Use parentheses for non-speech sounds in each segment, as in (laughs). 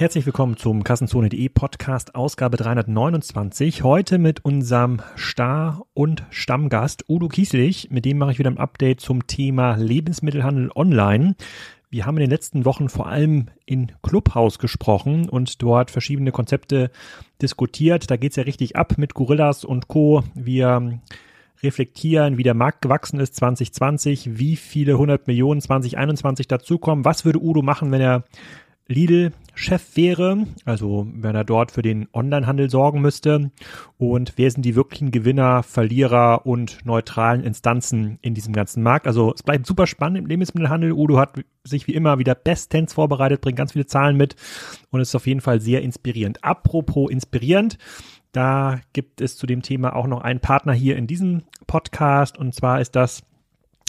Herzlich willkommen zum Kassenzone.de Podcast Ausgabe 329. Heute mit unserem Star- und Stammgast Udo Kieslich. Mit dem mache ich wieder ein Update zum Thema Lebensmittelhandel online. Wir haben in den letzten Wochen vor allem in Clubhouse gesprochen und dort verschiedene Konzepte diskutiert. Da geht's ja richtig ab mit Gorillas und Co. Wir reflektieren, wie der Markt gewachsen ist 2020, wie viele 100 Millionen 2021 dazukommen. Was würde Udo machen, wenn er Lidl-Chef wäre, also wenn er dort für den Onlinehandel sorgen müsste und wer sind die wirklichen Gewinner, Verlierer und neutralen Instanzen in diesem ganzen Markt. Also es bleibt super spannend im Lebensmittelhandel. Udo hat sich wie immer wieder bestens vorbereitet, bringt ganz viele Zahlen mit und ist auf jeden Fall sehr inspirierend. Apropos inspirierend, da gibt es zu dem Thema auch noch einen Partner hier in diesem Podcast und zwar ist das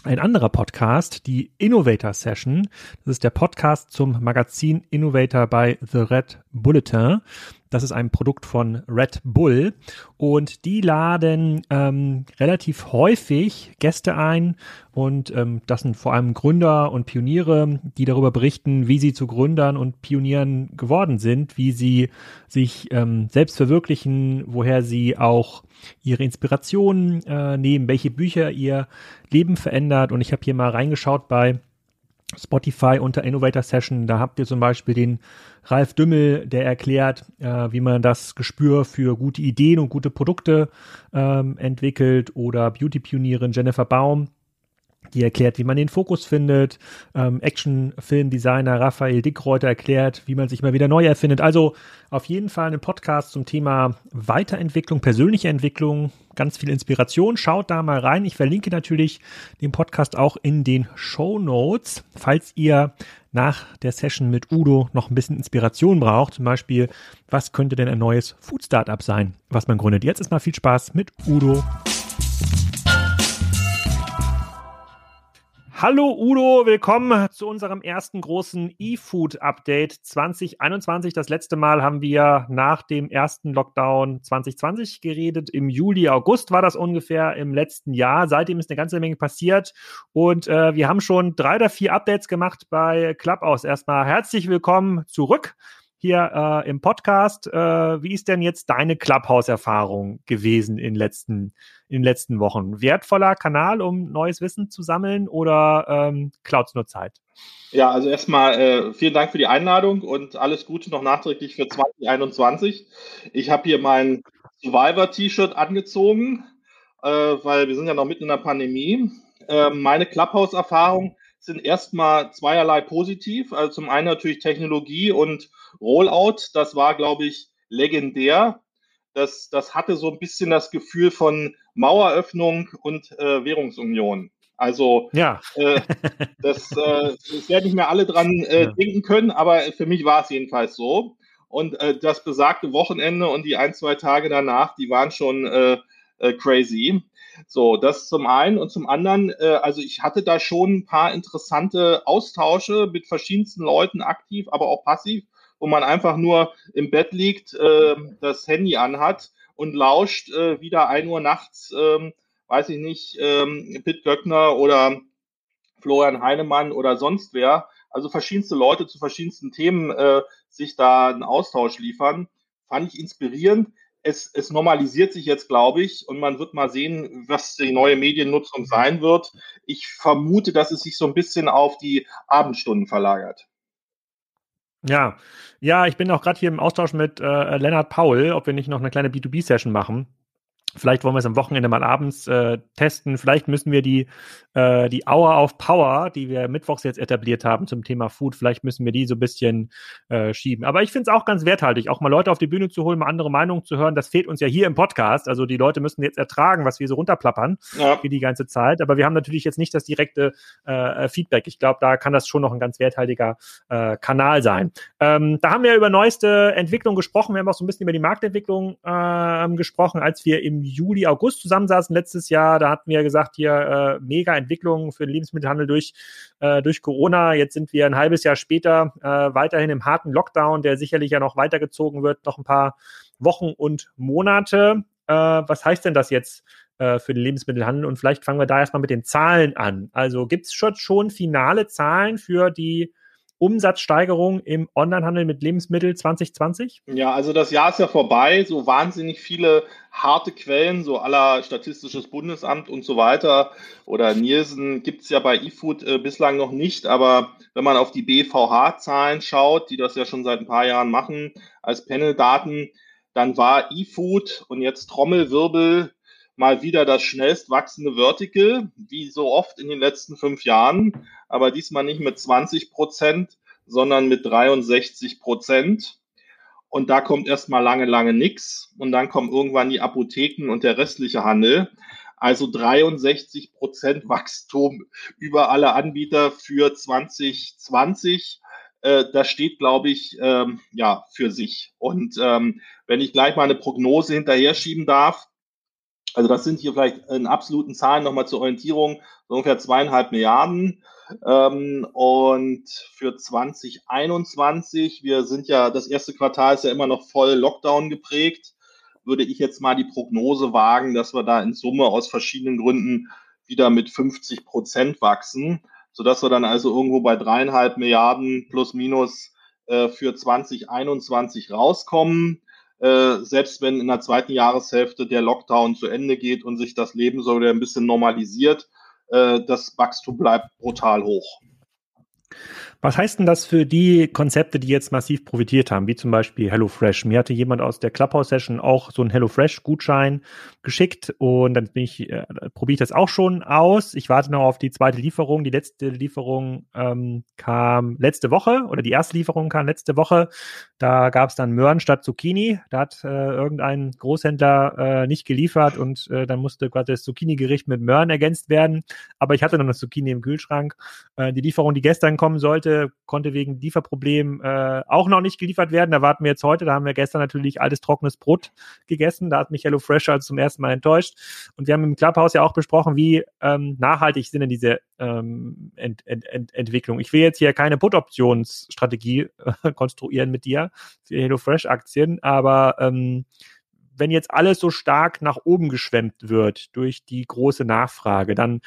ein anderer Podcast, die Innovator Session. Das ist der Podcast zum Magazin Innovator bei The Red Bulletin. Das ist ein Produkt von Red Bull. Und die laden ähm, relativ häufig Gäste ein. Und ähm, das sind vor allem Gründer und Pioniere, die darüber berichten, wie sie zu Gründern und Pionieren geworden sind, wie sie sich ähm, selbst verwirklichen, woher sie auch ihre Inspirationen äh, nehmen, welche Bücher ihr Leben verändert. Und ich habe hier mal reingeschaut bei Spotify unter Innovator Session. Da habt ihr zum Beispiel den Ralf Dümmel, der erklärt, äh, wie man das Gespür für gute Ideen und gute Produkte ähm, entwickelt oder Beauty-Pionierin Jennifer Baum, die erklärt, wie man den Fokus findet. Ähm, Action-Film-Designer Raphael Dickreuter erklärt, wie man sich mal wieder neu erfindet. Also auf jeden Fall ein Podcast zum Thema Weiterentwicklung, persönliche Entwicklung, ganz viel Inspiration. Schaut da mal rein. Ich verlinke natürlich den Podcast auch in den Show Notes, falls ihr nach der Session mit Udo noch ein bisschen Inspiration braucht. Zum Beispiel, was könnte denn ein neues Food Startup sein, was man gründet? Jetzt ist mal viel Spaß mit Udo. Hallo Udo, willkommen zu unserem ersten großen E-Food-Update 2021. Das letzte Mal haben wir nach dem ersten Lockdown 2020 geredet. Im Juli, August war das ungefähr im letzten Jahr. Seitdem ist eine ganze Menge passiert und äh, wir haben schon drei oder vier Updates gemacht bei Clubhouse. Erstmal herzlich willkommen zurück hier äh, im Podcast. Äh, wie ist denn jetzt deine Clubhouse-Erfahrung gewesen in, letzten, in den letzten Wochen? Wertvoller Kanal, um neues Wissen zu sammeln oder ähm, klaut nur Zeit? Ja, also erstmal äh, vielen Dank für die Einladung und alles Gute noch nachträglich für 2021. Ich habe hier mein Survivor-T-Shirt angezogen, äh, weil wir sind ja noch mitten in der Pandemie. Äh, meine Clubhouse-Erfahrung sind erstmal zweierlei positiv. Also zum einen natürlich Technologie und Rollout. Das war, glaube ich, legendär. Das, das hatte so ein bisschen das Gefühl von Maueröffnung und äh, Währungsunion. Also ja. äh, (laughs) das, äh, das werden nicht mehr alle dran äh, ja. denken können, aber für mich war es jedenfalls so. Und äh, das besagte Wochenende und die ein, zwei Tage danach, die waren schon äh, äh, crazy. So, das zum einen. Und zum anderen, äh, also ich hatte da schon ein paar interessante Austausche mit verschiedensten Leuten aktiv, aber auch passiv, wo man einfach nur im Bett liegt, äh, das Handy anhat und lauscht äh, wieder ein Uhr nachts, äh, weiß ich nicht, äh, Pitt Göckner oder Florian Heinemann oder sonst wer, also verschiedenste Leute zu verschiedensten Themen äh, sich da einen Austausch liefern, fand ich inspirierend es, es normalisiert sich jetzt, glaube ich, und man wird mal sehen, was die neue Mediennutzung sein wird. Ich vermute, dass es sich so ein bisschen auf die Abendstunden verlagert. Ja, ja, ich bin auch gerade hier im Austausch mit äh, Lennart Paul, ob wir nicht noch eine kleine B2B-Session machen. Vielleicht wollen wir es am Wochenende mal abends äh, testen. Vielleicht müssen wir die, äh, die Hour of Power, die wir mittwochs jetzt etabliert haben zum Thema Food, vielleicht müssen wir die so ein bisschen äh, schieben. Aber ich finde es auch ganz werthaltig, auch mal Leute auf die Bühne zu holen, mal andere Meinungen zu hören. Das fehlt uns ja hier im Podcast. Also die Leute müssen jetzt ertragen, was wir so runterplappern ja. für die ganze Zeit. Aber wir haben natürlich jetzt nicht das direkte äh, Feedback. Ich glaube, da kann das schon noch ein ganz werthaltiger äh, Kanal sein. Ähm, da haben wir über neueste Entwicklung gesprochen. Wir haben auch so ein bisschen über die Marktentwicklung äh, gesprochen, als wir im Juli, August zusammensaßen letztes Jahr. Da hatten wir gesagt, hier äh, mega Entwicklung für den Lebensmittelhandel durch, äh, durch Corona. Jetzt sind wir ein halbes Jahr später äh, weiterhin im harten Lockdown, der sicherlich ja noch weitergezogen wird, noch ein paar Wochen und Monate. Äh, was heißt denn das jetzt äh, für den Lebensmittelhandel? Und vielleicht fangen wir da erstmal mit den Zahlen an. Also gibt es schon, schon finale Zahlen für die Umsatzsteigerung im Onlinehandel mit Lebensmitteln 2020? Ja, also das Jahr ist ja vorbei. So wahnsinnig viele harte Quellen, so aller Statistisches Bundesamt und so weiter oder Nielsen gibt es ja bei eFood äh, bislang noch nicht. Aber wenn man auf die BVH-Zahlen schaut, die das ja schon seit ein paar Jahren machen als Panel-Daten, dann war eFood und jetzt Trommelwirbel mal wieder das schnellst wachsende Vertical, wie so oft in den letzten fünf Jahren, aber diesmal nicht mit 20 Prozent, sondern mit 63 Prozent. Und da kommt erstmal lange, lange nichts. Und dann kommen irgendwann die Apotheken und der restliche Handel. Also 63 Prozent Wachstum über alle Anbieter für 2020. Äh, das steht, glaube ich, ähm, ja, für sich. Und ähm, wenn ich gleich mal eine Prognose hinterher schieben darf, also das sind hier vielleicht in absoluten Zahlen nochmal zur Orientierung so ungefähr zweieinhalb Milliarden. Ähm, und für 2021, wir sind ja, das erste Quartal ist ja immer noch voll Lockdown geprägt, würde ich jetzt mal die Prognose wagen, dass wir da in Summe aus verschiedenen Gründen wieder mit 50 Prozent wachsen, sodass wir dann also irgendwo bei dreieinhalb Milliarden plus minus äh, für 2021 rauskommen. Äh, selbst wenn in der zweiten Jahreshälfte der Lockdown zu Ende geht und sich das Leben so wieder ein bisschen normalisiert, äh, das Wachstum bleibt brutal hoch. Was heißt denn das für die Konzepte, die jetzt massiv profitiert haben, wie zum Beispiel HelloFresh? Mir hatte jemand aus der Clubhouse-Session auch so einen HelloFresh-Gutschein geschickt und dann äh, probiere ich das auch schon aus. Ich warte noch auf die zweite Lieferung. Die letzte Lieferung ähm, kam letzte Woche oder die erste Lieferung kam letzte Woche. Da gab es dann Möhren statt Zucchini. Da hat äh, irgendein Großhändler äh, nicht geliefert und äh, dann musste gerade das Zucchini-Gericht mit Möhren ergänzt werden. Aber ich hatte noch eine Zucchini im Kühlschrank. Äh, die Lieferung, die gestern kommen sollte, konnte wegen Lieferproblemen äh, auch noch nicht geliefert werden. Da warten wir jetzt heute. Da haben wir gestern natürlich altes trockenes Brot gegessen. Da hat mich HelloFresh also zum ersten Mal enttäuscht. Und wir haben im Clubhouse ja auch besprochen, wie ähm, nachhaltig sind denn diese ähm, Ent Ent Ent Entwicklung. Ich will jetzt hier keine Put-Optionsstrategie äh, (laughs) konstruieren mit dir für HelloFresh-Aktien, aber ähm, wenn jetzt alles so stark nach oben geschwemmt wird durch die große Nachfrage, dann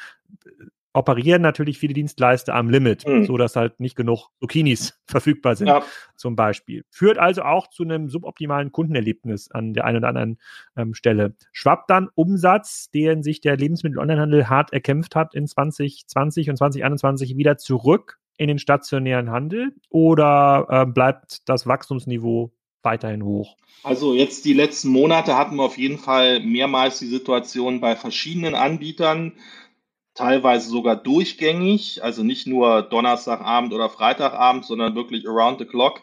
operieren natürlich viele Dienstleister am Limit, mhm. so dass halt nicht genug Zucchinis (laughs) verfügbar sind, ja. zum Beispiel. Führt also auch zu einem suboptimalen Kundenerlebnis an der einen oder anderen ähm, Stelle. Schwappt dann Umsatz, den sich der Lebensmittel-Onlinehandel hart erkämpft hat in 2020 und 2021 wieder zurück in den stationären Handel oder äh, bleibt das Wachstumsniveau weiterhin hoch? Also jetzt die letzten Monate hatten wir auf jeden Fall mehrmals die Situation bei verschiedenen Anbietern, teilweise sogar durchgängig, also nicht nur Donnerstagabend oder Freitagabend, sondern wirklich around the clock,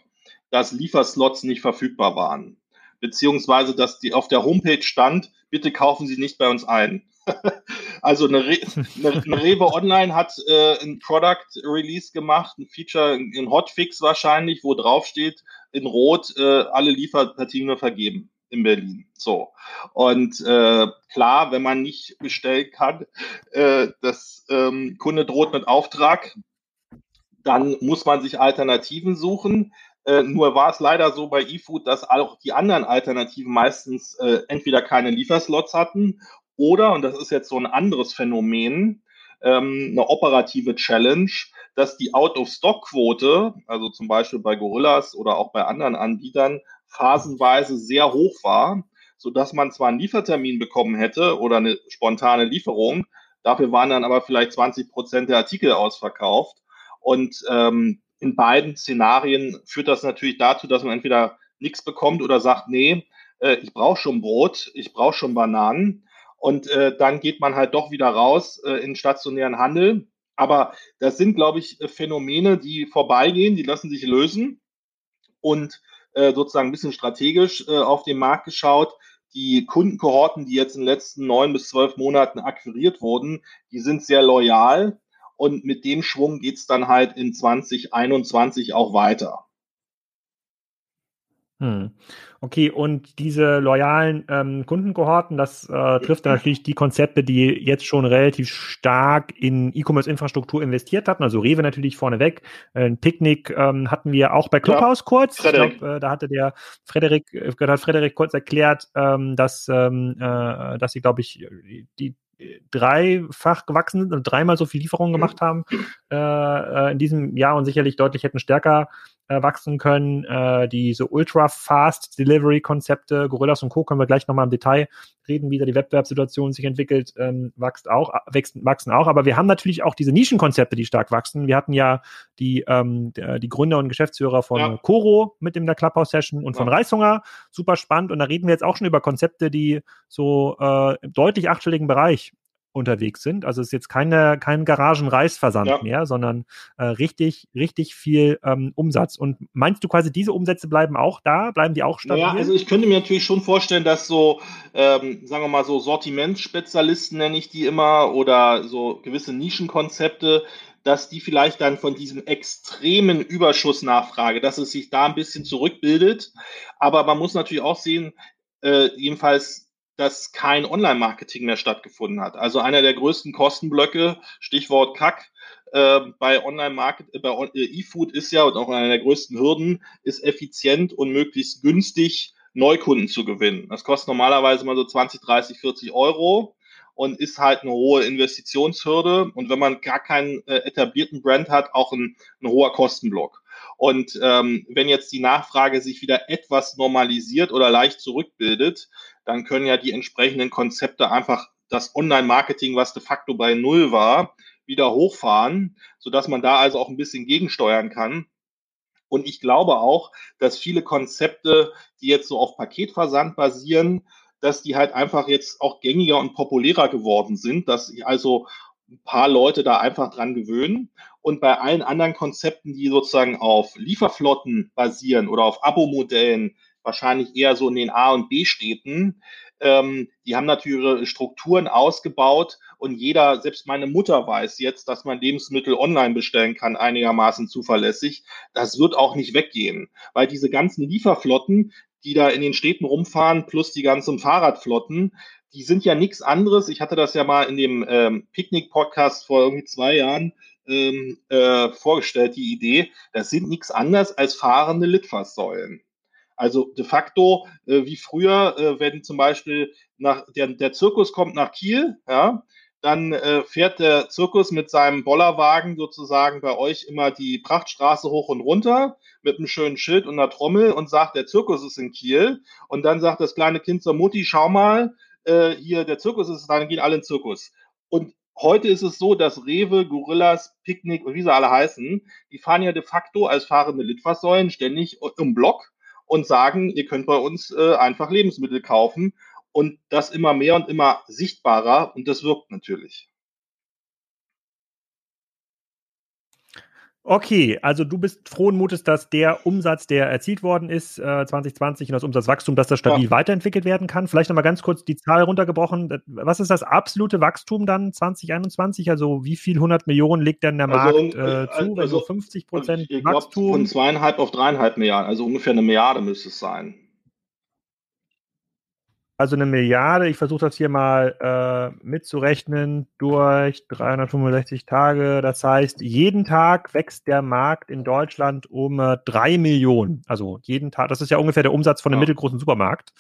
dass Lieferslots nicht verfügbar waren. Beziehungsweise, dass die auf der Homepage stand, bitte kaufen Sie nicht bei uns ein. (laughs) also eine, Re eine, Rewe Online hat äh, ein Product Release gemacht, ein Feature in Hotfix wahrscheinlich, wo drauf steht, in Rot äh, alle Lieferpartien vergeben in Berlin. So. Und äh, klar, wenn man nicht bestellen kann, äh, das ähm, Kunde droht mit Auftrag, dann muss man sich Alternativen suchen. Äh, nur war es leider so bei eFood, dass auch die anderen Alternativen meistens äh, entweder keine Lieferslots hatten oder, und das ist jetzt so ein anderes Phänomen, ähm, eine operative Challenge, dass die Out-of-Stock-Quote, also zum Beispiel bei Gorillas oder auch bei anderen Anbietern, phasenweise sehr hoch war, so dass man zwar einen Liefertermin bekommen hätte oder eine spontane Lieferung, dafür waren dann aber vielleicht 20 Prozent der Artikel ausverkauft. Und ähm, in beiden Szenarien führt das natürlich dazu, dass man entweder nichts bekommt oder sagt, nee, äh, ich brauche schon Brot, ich brauche schon Bananen. Und äh, dann geht man halt doch wieder raus äh, in stationären Handel. Aber das sind, glaube ich, Phänomene, die vorbeigehen, die lassen sich lösen. Und äh, sozusagen ein bisschen strategisch äh, auf den Markt geschaut. Die Kundenkohorten, die jetzt in den letzten neun bis zwölf Monaten akquiriert wurden, die sind sehr loyal und mit dem Schwung geht's dann halt in 2021 auch weiter. Hm. Okay, und diese loyalen ähm, Kundenkohorten, das äh, trifft (clears throat) natürlich die Konzepte, die jetzt schon relativ stark in E-Commerce-Infrastruktur investiert hatten. Also Rewe natürlich vorneweg. Äh, ein Picknick ähm, hatten wir auch bei Clubhouse ja, kurz. Frederik. Ich glaub, äh, da hatte der Frederik, äh, hat Frederik kurz erklärt, ähm, dass, ähm, äh, dass sie, glaube ich, die dreifach gewachsen sind und dreimal so viel Lieferungen gemacht haben äh, äh, in diesem Jahr und sicherlich deutlich hätten stärker äh, wachsen können. Äh, diese Ultra-Fast Delivery-Konzepte, Gorillas und Co. können wir gleich nochmal im Detail reden, wie da die Wettbewerbssituation sich entwickelt, ähm, wächst auch, wächst, wachsen auch. Aber wir haben natürlich auch diese Nischenkonzepte, die stark wachsen. Wir hatten ja die, ähm, die Gründer und Geschäftsführer von ja. Coro mit in der Clubhouse-Session und ja. von Reishunger. Super spannend. Und da reden wir jetzt auch schon über Konzepte, die so äh, im deutlich achtstelligen Bereich unterwegs sind. Also es ist jetzt keine, kein Garagenreisversand ja. mehr, sondern äh, richtig, richtig viel ähm, Umsatz. Und meinst du quasi, diese Umsätze bleiben auch da? Bleiben die auch stabil? Ja, also ich könnte mir natürlich schon vorstellen, dass so, ähm, sagen wir mal so Sortimentsspezialisten nenne ich die immer oder so gewisse Nischenkonzepte, dass die vielleicht dann von diesem extremen Überschussnachfrage, dass es sich da ein bisschen zurückbildet. Aber man muss natürlich auch sehen, äh, jedenfalls dass kein Online-Marketing mehr stattgefunden hat. Also einer der größten Kostenblöcke, Stichwort Kack, äh, bei Online-Market, äh, bei äh, E-Food ist ja und auch einer der größten Hürden, ist effizient und möglichst günstig Neukunden zu gewinnen. Das kostet normalerweise mal so 20, 30, 40 Euro und ist halt eine hohe Investitionshürde. Und wenn man gar keinen äh, etablierten Brand hat, auch ein, ein hoher Kostenblock. Und ähm, wenn jetzt die Nachfrage sich wieder etwas normalisiert oder leicht zurückbildet, dann können ja die entsprechenden Konzepte einfach das Online-Marketing, was de facto bei Null war, wieder hochfahren, sodass man da also auch ein bisschen gegensteuern kann. Und ich glaube auch, dass viele Konzepte, die jetzt so auf Paketversand basieren, dass die halt einfach jetzt auch gängiger und populärer geworden sind, dass also ein paar Leute da einfach dran gewöhnen. Und bei allen anderen Konzepten, die sozusagen auf Lieferflotten basieren oder auf Abo-Modellen, wahrscheinlich eher so in den A- und B-Städten. Ähm, die haben natürlich ihre Strukturen ausgebaut und jeder, selbst meine Mutter weiß jetzt, dass man Lebensmittel online bestellen kann, einigermaßen zuverlässig. Das wird auch nicht weggehen, weil diese ganzen Lieferflotten, die da in den Städten rumfahren, plus die ganzen Fahrradflotten, die sind ja nichts anderes. Ich hatte das ja mal in dem ähm, Picknick-Podcast vor irgendwie zwei Jahren ähm, äh, vorgestellt, die Idee. Das sind nichts anderes als fahrende Litfaßsäulen. Also de facto, äh, wie früher, äh, wenn zum Beispiel nach, der, der Zirkus kommt nach Kiel, ja, dann äh, fährt der Zirkus mit seinem Bollerwagen sozusagen bei euch immer die Prachtstraße hoch und runter mit einem schönen Schild und einer Trommel und sagt, der Zirkus ist in Kiel. Und dann sagt das kleine Kind zur Mutti, schau mal, äh, hier der Zirkus ist, dann gehen alle in den Zirkus. Und heute ist es so, dass Rewe, Gorillas, Picknick und wie sie alle heißen, die fahren ja de facto als fahrende Litfaßsäulen ständig im Block und sagen, ihr könnt bei uns äh, einfach Lebensmittel kaufen und das immer mehr und immer sichtbarer und das wirkt natürlich. Okay, also du bist frohen Mutes, dass der Umsatz, der erzielt worden ist, äh, 2020 und das Umsatzwachstum, dass das stabil ja. weiterentwickelt werden kann. Vielleicht nochmal ganz kurz die Zahl runtergebrochen. Was ist das absolute Wachstum dann 2021? Also wie viel 100 Millionen legt denn der also, Markt äh, zu? Also, wenn 50 Prozent Wachstum? Von zweieinhalb auf dreieinhalb Milliarden, also ungefähr eine Milliarde müsste es sein. Also eine Milliarde, ich versuche das hier mal äh, mitzurechnen durch 365 Tage. Das heißt, jeden Tag wächst der Markt in Deutschland um äh, drei Millionen. Also jeden Tag, das ist ja ungefähr der Umsatz von einem ja. mittelgroßen Supermarkt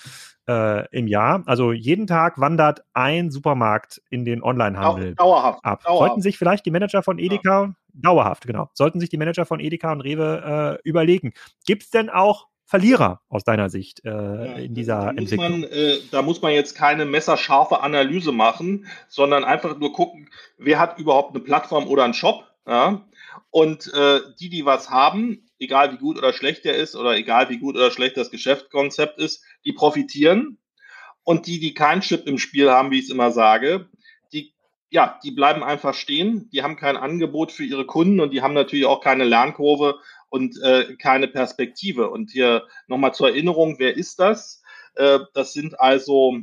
äh, im Jahr. Also jeden Tag wandert ein Supermarkt in den Onlinehandel dauerhaft, ab. Dauerhaft. Sollten sich vielleicht die Manager von Edeka, ja. dauerhaft, genau, sollten sich die Manager von Edeka und Rewe äh, überlegen, gibt es denn auch Verlierer aus deiner Sicht äh, ja, in dieser da Entwicklung? Man, äh, da muss man jetzt keine messerscharfe Analyse machen, sondern einfach nur gucken, wer hat überhaupt eine Plattform oder einen Shop. Ja? Und äh, die, die was haben, egal wie gut oder schlecht der ist oder egal wie gut oder schlecht das Geschäftskonzept ist, die profitieren. Und die, die keinen Chip im Spiel haben, wie ich es immer sage, die, ja, die bleiben einfach stehen. Die haben kein Angebot für ihre Kunden und die haben natürlich auch keine Lernkurve und äh, keine Perspektive. Und hier nochmal zur Erinnerung, wer ist das? Äh, das sind also,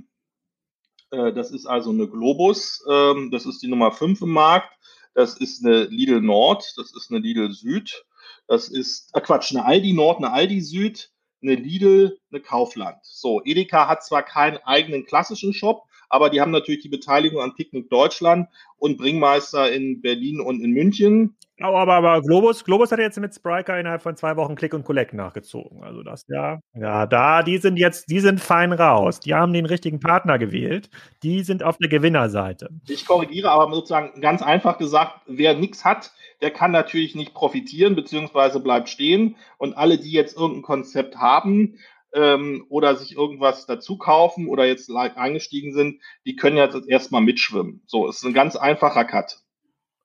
äh, das ist also eine Globus, äh, das ist die Nummer 5 im Markt, das ist eine Lidl Nord, das ist eine Lidl Süd, das ist, äh Quatsch, eine Aldi Nord, eine Aldi Süd, eine Lidl, eine Kaufland. So, Edeka hat zwar keinen eigenen klassischen Shop, aber die haben natürlich die Beteiligung an Picknick Deutschland und Bringmeister in Berlin und in München. Oh, aber, aber Globus, Globus hat jetzt mit Spriker innerhalb von zwei Wochen Click und Collect nachgezogen. Also das, ja, ja, da, die sind jetzt, die sind fein raus. Die haben den richtigen Partner gewählt. Die sind auf der Gewinnerseite. Ich korrigiere aber sozusagen ganz einfach gesagt, wer nichts hat, der kann natürlich nicht profitieren, beziehungsweise bleibt stehen. Und alle, die jetzt irgendein Konzept haben, ähm, oder sich irgendwas dazu kaufen oder jetzt eingestiegen sind, die können jetzt erstmal mitschwimmen. So, es ist ein ganz einfacher Cut.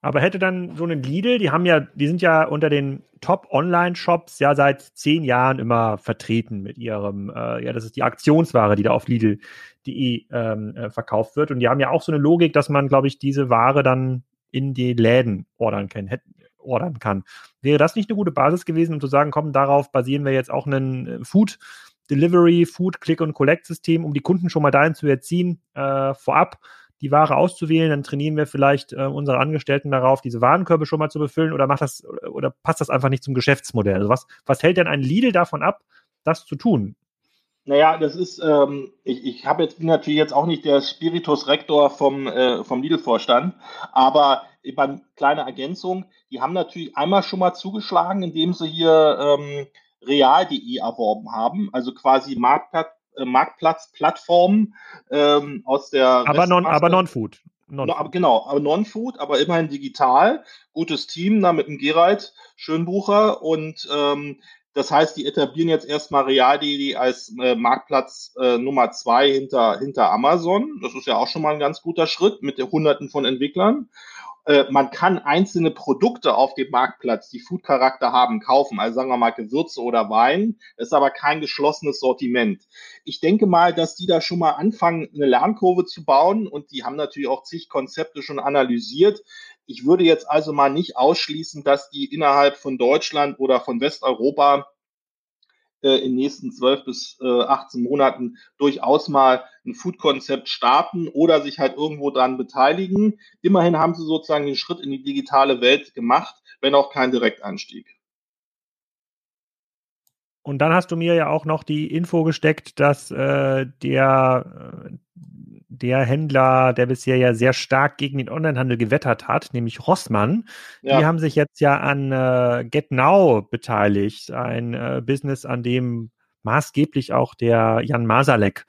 Aber hätte dann so ein Lidl, die haben ja, die sind ja unter den Top-Online-Shops ja seit zehn Jahren immer vertreten mit ihrem, äh, ja, das ist die Aktionsware, die da auf Lidl.de ähm, äh, verkauft wird. Und die haben ja auch so eine Logik, dass man, glaube ich, diese Ware dann in die Läden ordern kann, hätte, ordern kann. Wäre das nicht eine gute Basis gewesen, um zu sagen, komm, darauf basieren wir jetzt auch einen äh, Food Delivery, Food, Click und Collect System, um die Kunden schon mal dahin zu erziehen, äh, vorab die Ware auszuwählen, dann trainieren wir vielleicht äh, unsere Angestellten darauf, diese Warenkörbe schon mal zu befüllen oder macht das oder passt das einfach nicht zum Geschäftsmodell? Also was, was hält denn ein Lidl davon ab, das zu tun? Naja, das ist, ähm, ich, ich habe jetzt bin natürlich jetzt auch nicht der Spiritus Rector vom, äh, vom Lidl-Vorstand, aber eine kleine Ergänzung, die haben natürlich einmal schon mal zugeschlagen, indem sie hier ähm, real.de erworben haben, also quasi Marktplatz, Marktplatzplattformen ähm, aus der. Aber non, aber non-Food. Non no, genau, aber Non-Food, aber immerhin digital. Gutes Team da mit dem Gerald Schönbucher und ähm, das heißt, die etablieren jetzt erstmal Real.de als äh, Marktplatz äh, Nummer zwei hinter, hinter Amazon. Das ist ja auch schon mal ein ganz guter Schritt mit den Hunderten von Entwicklern. Äh, man kann einzelne Produkte auf dem Marktplatz, die Food-Charakter haben, kaufen. Also sagen wir mal Gewürze oder Wein. Ist aber kein geschlossenes Sortiment. Ich denke mal, dass die da schon mal anfangen, eine Lernkurve zu bauen und die haben natürlich auch zig Konzepte schon analysiert. Ich würde jetzt also mal nicht ausschließen, dass die innerhalb von Deutschland oder von Westeuropa äh, in den nächsten 12 bis äh, 18 Monaten durchaus mal ein Food-Konzept starten oder sich halt irgendwo dran beteiligen. Immerhin haben sie sozusagen den Schritt in die digitale Welt gemacht, wenn auch kein Direktanstieg. Und dann hast du mir ja auch noch die Info gesteckt, dass äh, der, äh, der Händler, der bisher ja sehr stark gegen den Onlinehandel gewettert hat, nämlich Rossmann, ja. die haben sich jetzt ja an äh, GetNow beteiligt, ein äh, Business, an dem maßgeblich auch der Jan Masalek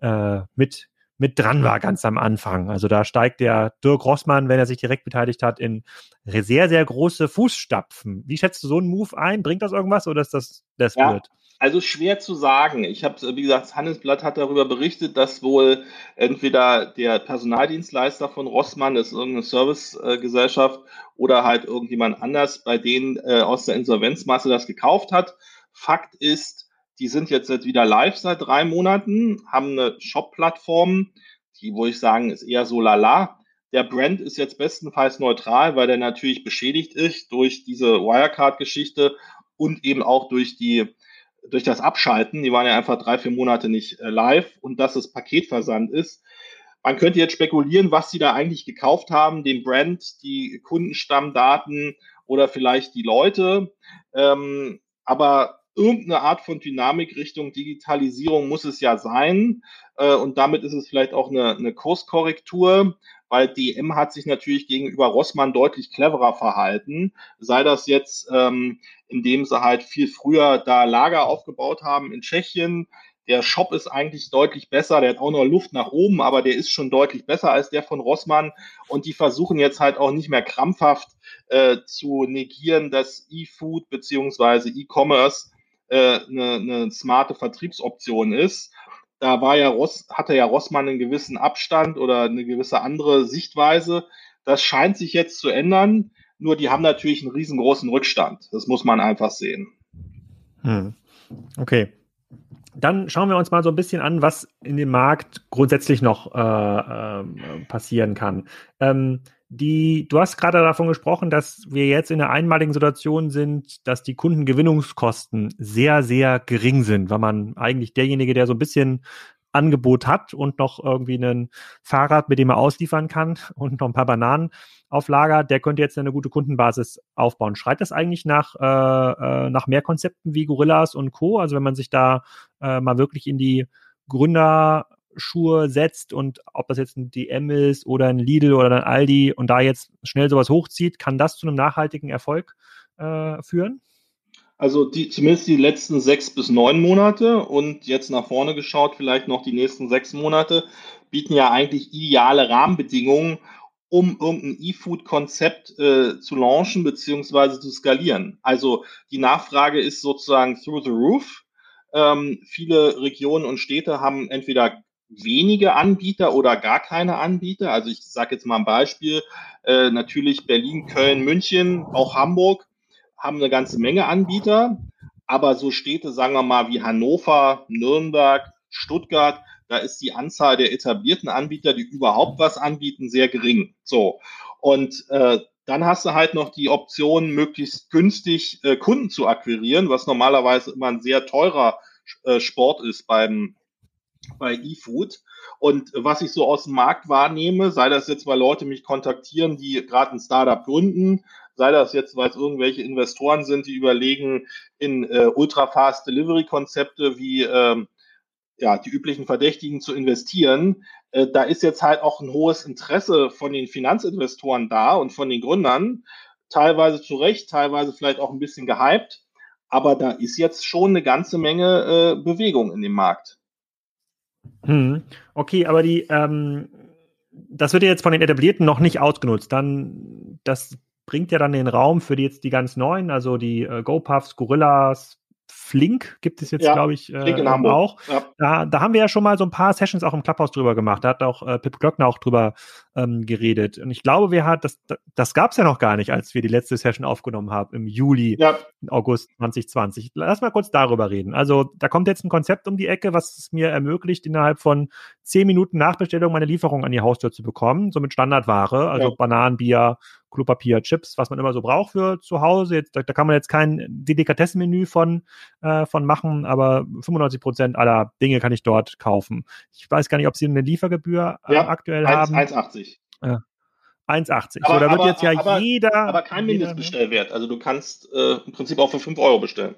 äh, mit mit dran war ganz am Anfang. Also da steigt der Dirk Rossmann, wenn er sich direkt beteiligt hat, in sehr, sehr große Fußstapfen. Wie schätzt du so einen Move ein? Bringt das irgendwas oder ist das das ja, wird? Also schwer zu sagen. Ich habe, wie gesagt, Handelsblatt hat darüber berichtet, dass wohl entweder der Personaldienstleister von Rossmann, das ist irgendeine Servicegesellschaft, oder halt irgendjemand anders bei denen äh, aus der Insolvenzmasse das gekauft hat. Fakt ist, die sind jetzt wieder live seit drei Monaten, haben eine Shop-Plattform, die, wo ich sagen, ist eher so lala. Der Brand ist jetzt bestenfalls neutral, weil der natürlich beschädigt ist durch diese Wirecard-Geschichte und eben auch durch die durch das Abschalten, die waren ja einfach drei, vier Monate nicht äh, live und dass es Paketversand ist. Man könnte jetzt spekulieren, was sie da eigentlich gekauft haben, den Brand, die Kundenstammdaten oder vielleicht die Leute. Ähm, aber irgendeine Art von Dynamik Richtung Digitalisierung muss es ja sein. Äh, und damit ist es vielleicht auch eine, eine Kurskorrektur weil DM hat sich natürlich gegenüber Rossmann deutlich cleverer verhalten. Sei das jetzt, ähm, indem sie halt viel früher da Lager aufgebaut haben in Tschechien. Der Shop ist eigentlich deutlich besser. Der hat auch noch Luft nach oben, aber der ist schon deutlich besser als der von Rossmann. Und die versuchen jetzt halt auch nicht mehr krampfhaft äh, zu negieren, dass E-Food beziehungsweise E-Commerce äh, eine, eine smarte Vertriebsoption ist da war ja Ross, hatte ja Rossmann einen gewissen Abstand oder eine gewisse andere Sichtweise. Das scheint sich jetzt zu ändern. Nur die haben natürlich einen riesengroßen Rückstand. Das muss man einfach sehen. Hm. Okay. Dann schauen wir uns mal so ein bisschen an, was in dem Markt grundsätzlich noch äh, äh, passieren kann. Ähm, die, du hast gerade davon gesprochen, dass wir jetzt in einer einmaligen Situation sind, dass die Kundengewinnungskosten sehr, sehr gering sind, weil man eigentlich derjenige, der so ein bisschen Angebot hat und noch irgendwie ein Fahrrad, mit dem er ausliefern kann (laughs) und noch ein paar Bananen auf Lager, der könnte jetzt eine gute Kundenbasis aufbauen. Schreit das eigentlich nach, äh, äh nach mehr Konzepten wie Gorillas und Co.? Also wenn man sich da äh, mal wirklich in die Gründer Schuhe setzt und ob das jetzt ein DM ist oder ein Lidl oder ein Aldi und da jetzt schnell sowas hochzieht, kann das zu einem nachhaltigen Erfolg äh, führen? Also die, zumindest die letzten sechs bis neun Monate und jetzt nach vorne geschaut, vielleicht noch die nächsten sechs Monate, bieten ja eigentlich ideale Rahmenbedingungen, um irgendein E-Food-Konzept äh, zu launchen beziehungsweise zu skalieren. Also die Nachfrage ist sozusagen through the roof. Ähm, viele Regionen und Städte haben entweder wenige Anbieter oder gar keine Anbieter. Also ich sage jetzt mal ein Beispiel. Äh, natürlich Berlin, Köln, München, auch Hamburg haben eine ganze Menge Anbieter. Aber so Städte, sagen wir mal, wie Hannover, Nürnberg, Stuttgart, da ist die Anzahl der etablierten Anbieter, die überhaupt was anbieten, sehr gering. So. Und äh, dann hast du halt noch die Option, möglichst günstig äh, Kunden zu akquirieren, was normalerweise immer ein sehr teurer äh, Sport ist beim bei eFood. Und was ich so aus dem Markt wahrnehme, sei das jetzt, weil Leute mich kontaktieren, die gerade ein Startup gründen, sei das jetzt, weil es irgendwelche Investoren sind, die überlegen, in äh, Ultra-Fast Delivery-Konzepte wie ähm, ja, die üblichen Verdächtigen zu investieren. Äh, da ist jetzt halt auch ein hohes Interesse von den Finanzinvestoren da und von den Gründern, teilweise zu Recht, teilweise vielleicht auch ein bisschen gehypt. Aber da ist jetzt schon eine ganze Menge äh, Bewegung in dem Markt. Hm. Okay, aber die, ähm, das wird ja jetzt von den Etablierten noch nicht ausgenutzt. Dann, das bringt ja dann den Raum für die jetzt die ganz neuen, also die äh, GoPuffs, Gorillas, Flink gibt es jetzt, ja, glaube ich, äh, auch. Ja. Da, da haben wir ja schon mal so ein paar Sessions auch im Clubhouse drüber gemacht. Da hat auch äh, Pip Glöckner auch drüber ähm, geredet. Und ich glaube, wir hat das, das gab es ja noch gar nicht, als wir die letzte Session aufgenommen haben im Juli, ja. August 2020. Lass mal kurz darüber reden. Also da kommt jetzt ein Konzept um die Ecke, was es mir ermöglicht, innerhalb von zehn Minuten Nachbestellung meine Lieferung an die Haustür zu bekommen, so mit Standardware, also ja. Bananenbier, Klopapier, Chips, was man immer so braucht für zu Hause. Jetzt, da, da kann man jetzt kein Delikatessenmenü von, äh, von machen, aber 95 Prozent aller Dinge kann ich dort kaufen. Ich weiß gar nicht, ob sie eine Liefergebühr äh, ja, aktuell 1, haben. 1,80. Ja. 1,80. So, da wird jetzt ja aber, jeder. Aber kein Mindestbestellwert. Also du kannst äh, im Prinzip auch für 5 Euro bestellen.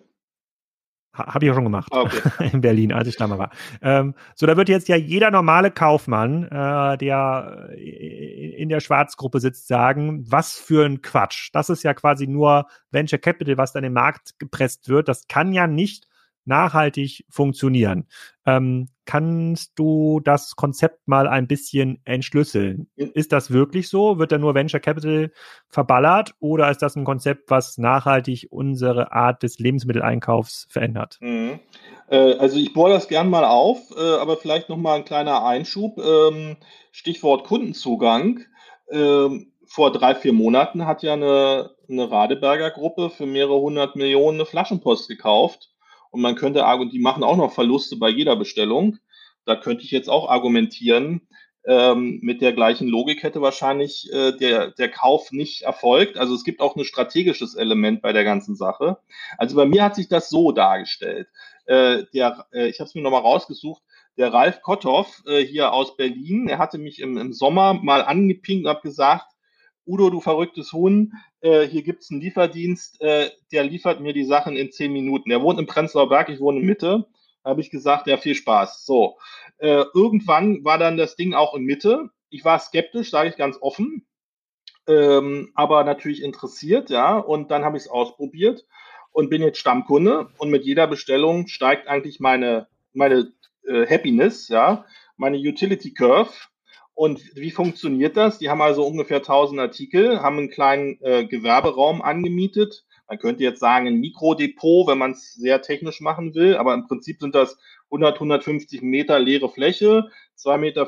Habe ich auch schon gemacht ah, okay. (laughs) in Berlin, als ich da mal war. Ähm, so, da wird jetzt ja jeder normale Kaufmann, äh, der in der Schwarzgruppe sitzt, sagen, was für ein Quatsch. Das ist ja quasi nur Venture Capital, was da in den Markt gepresst wird. Das kann ja nicht nachhaltig funktionieren. Ähm, kannst du das Konzept mal ein bisschen entschlüsseln? Ist das wirklich so? Wird da nur Venture Capital verballert oder ist das ein Konzept, was nachhaltig unsere Art des Lebensmitteleinkaufs verändert? Mhm. Äh, also ich bohre das gern mal auf, äh, aber vielleicht noch mal ein kleiner Einschub. Ähm, Stichwort Kundenzugang. Ähm, vor drei, vier Monaten hat ja eine, eine Radeberger Gruppe für mehrere hundert Millionen eine Flaschenpost gekauft und man könnte, und die machen auch noch Verluste bei jeder Bestellung. Da könnte ich jetzt auch argumentieren, ähm, mit der gleichen Logik hätte wahrscheinlich äh, der, der Kauf nicht erfolgt. Also es gibt auch ein strategisches Element bei der ganzen Sache. Also bei mir hat sich das so dargestellt. Äh, der, äh, ich habe es mir nochmal rausgesucht. Der Ralf Kotthoff äh, hier aus Berlin, er hatte mich im, im Sommer mal angepinkt und hat gesagt, Udo, du verrücktes Huhn, äh, hier gibt's einen Lieferdienst, äh, der liefert mir die Sachen in zehn Minuten. Er wohnt im Prenzlauer Berg, ich wohne in Mitte. Habe ich gesagt, ja, viel Spaß. So, äh, irgendwann war dann das Ding auch in Mitte. Ich war skeptisch, sage ich ganz offen, ähm, aber natürlich interessiert, ja. Und dann habe ich es ausprobiert und bin jetzt Stammkunde. Und mit jeder Bestellung steigt eigentlich meine, meine äh, Happiness, ja, meine Utility Curve und wie funktioniert das? Die haben also ungefähr 1000 Artikel, haben einen kleinen äh, Gewerberaum angemietet. Man könnte jetzt sagen, ein Mikrodepot, wenn man es sehr technisch machen will, aber im Prinzip sind das 100, 150 Meter leere Fläche, 2,50 Meter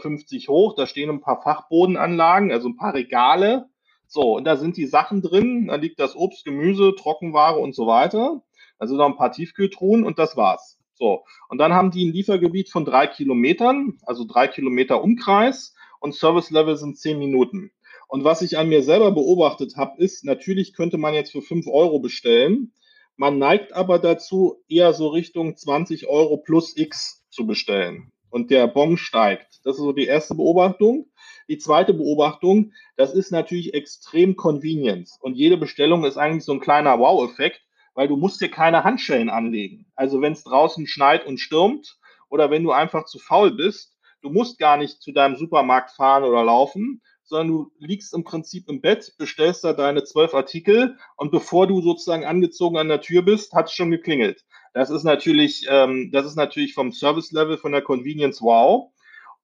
hoch, da stehen ein paar Fachbodenanlagen, also ein paar Regale. So, und da sind die Sachen drin, da liegt das Obst, Gemüse, Trockenware und so weiter. Also noch ein paar Tiefkühltruhen und das war's. So, und dann haben die ein Liefergebiet von drei Kilometern, also drei Kilometer Umkreis und Service Level sind 10 Minuten. Und was ich an mir selber beobachtet habe, ist, natürlich könnte man jetzt für 5 Euro bestellen. Man neigt aber dazu, eher so Richtung 20 Euro plus X zu bestellen. Und der Bon steigt. Das ist so die erste Beobachtung. Die zweite Beobachtung, das ist natürlich extrem convenient. Und jede Bestellung ist eigentlich so ein kleiner Wow-Effekt, weil du musst dir keine Handschellen anlegen. Also wenn es draußen schneit und stürmt oder wenn du einfach zu faul bist, Du musst gar nicht zu deinem Supermarkt fahren oder laufen, sondern du liegst im Prinzip im Bett, bestellst da deine zwölf Artikel und bevor du sozusagen angezogen an der Tür bist, hat es schon geklingelt. Das ist natürlich, ähm, das ist natürlich vom Service-Level, von der Convenience wow.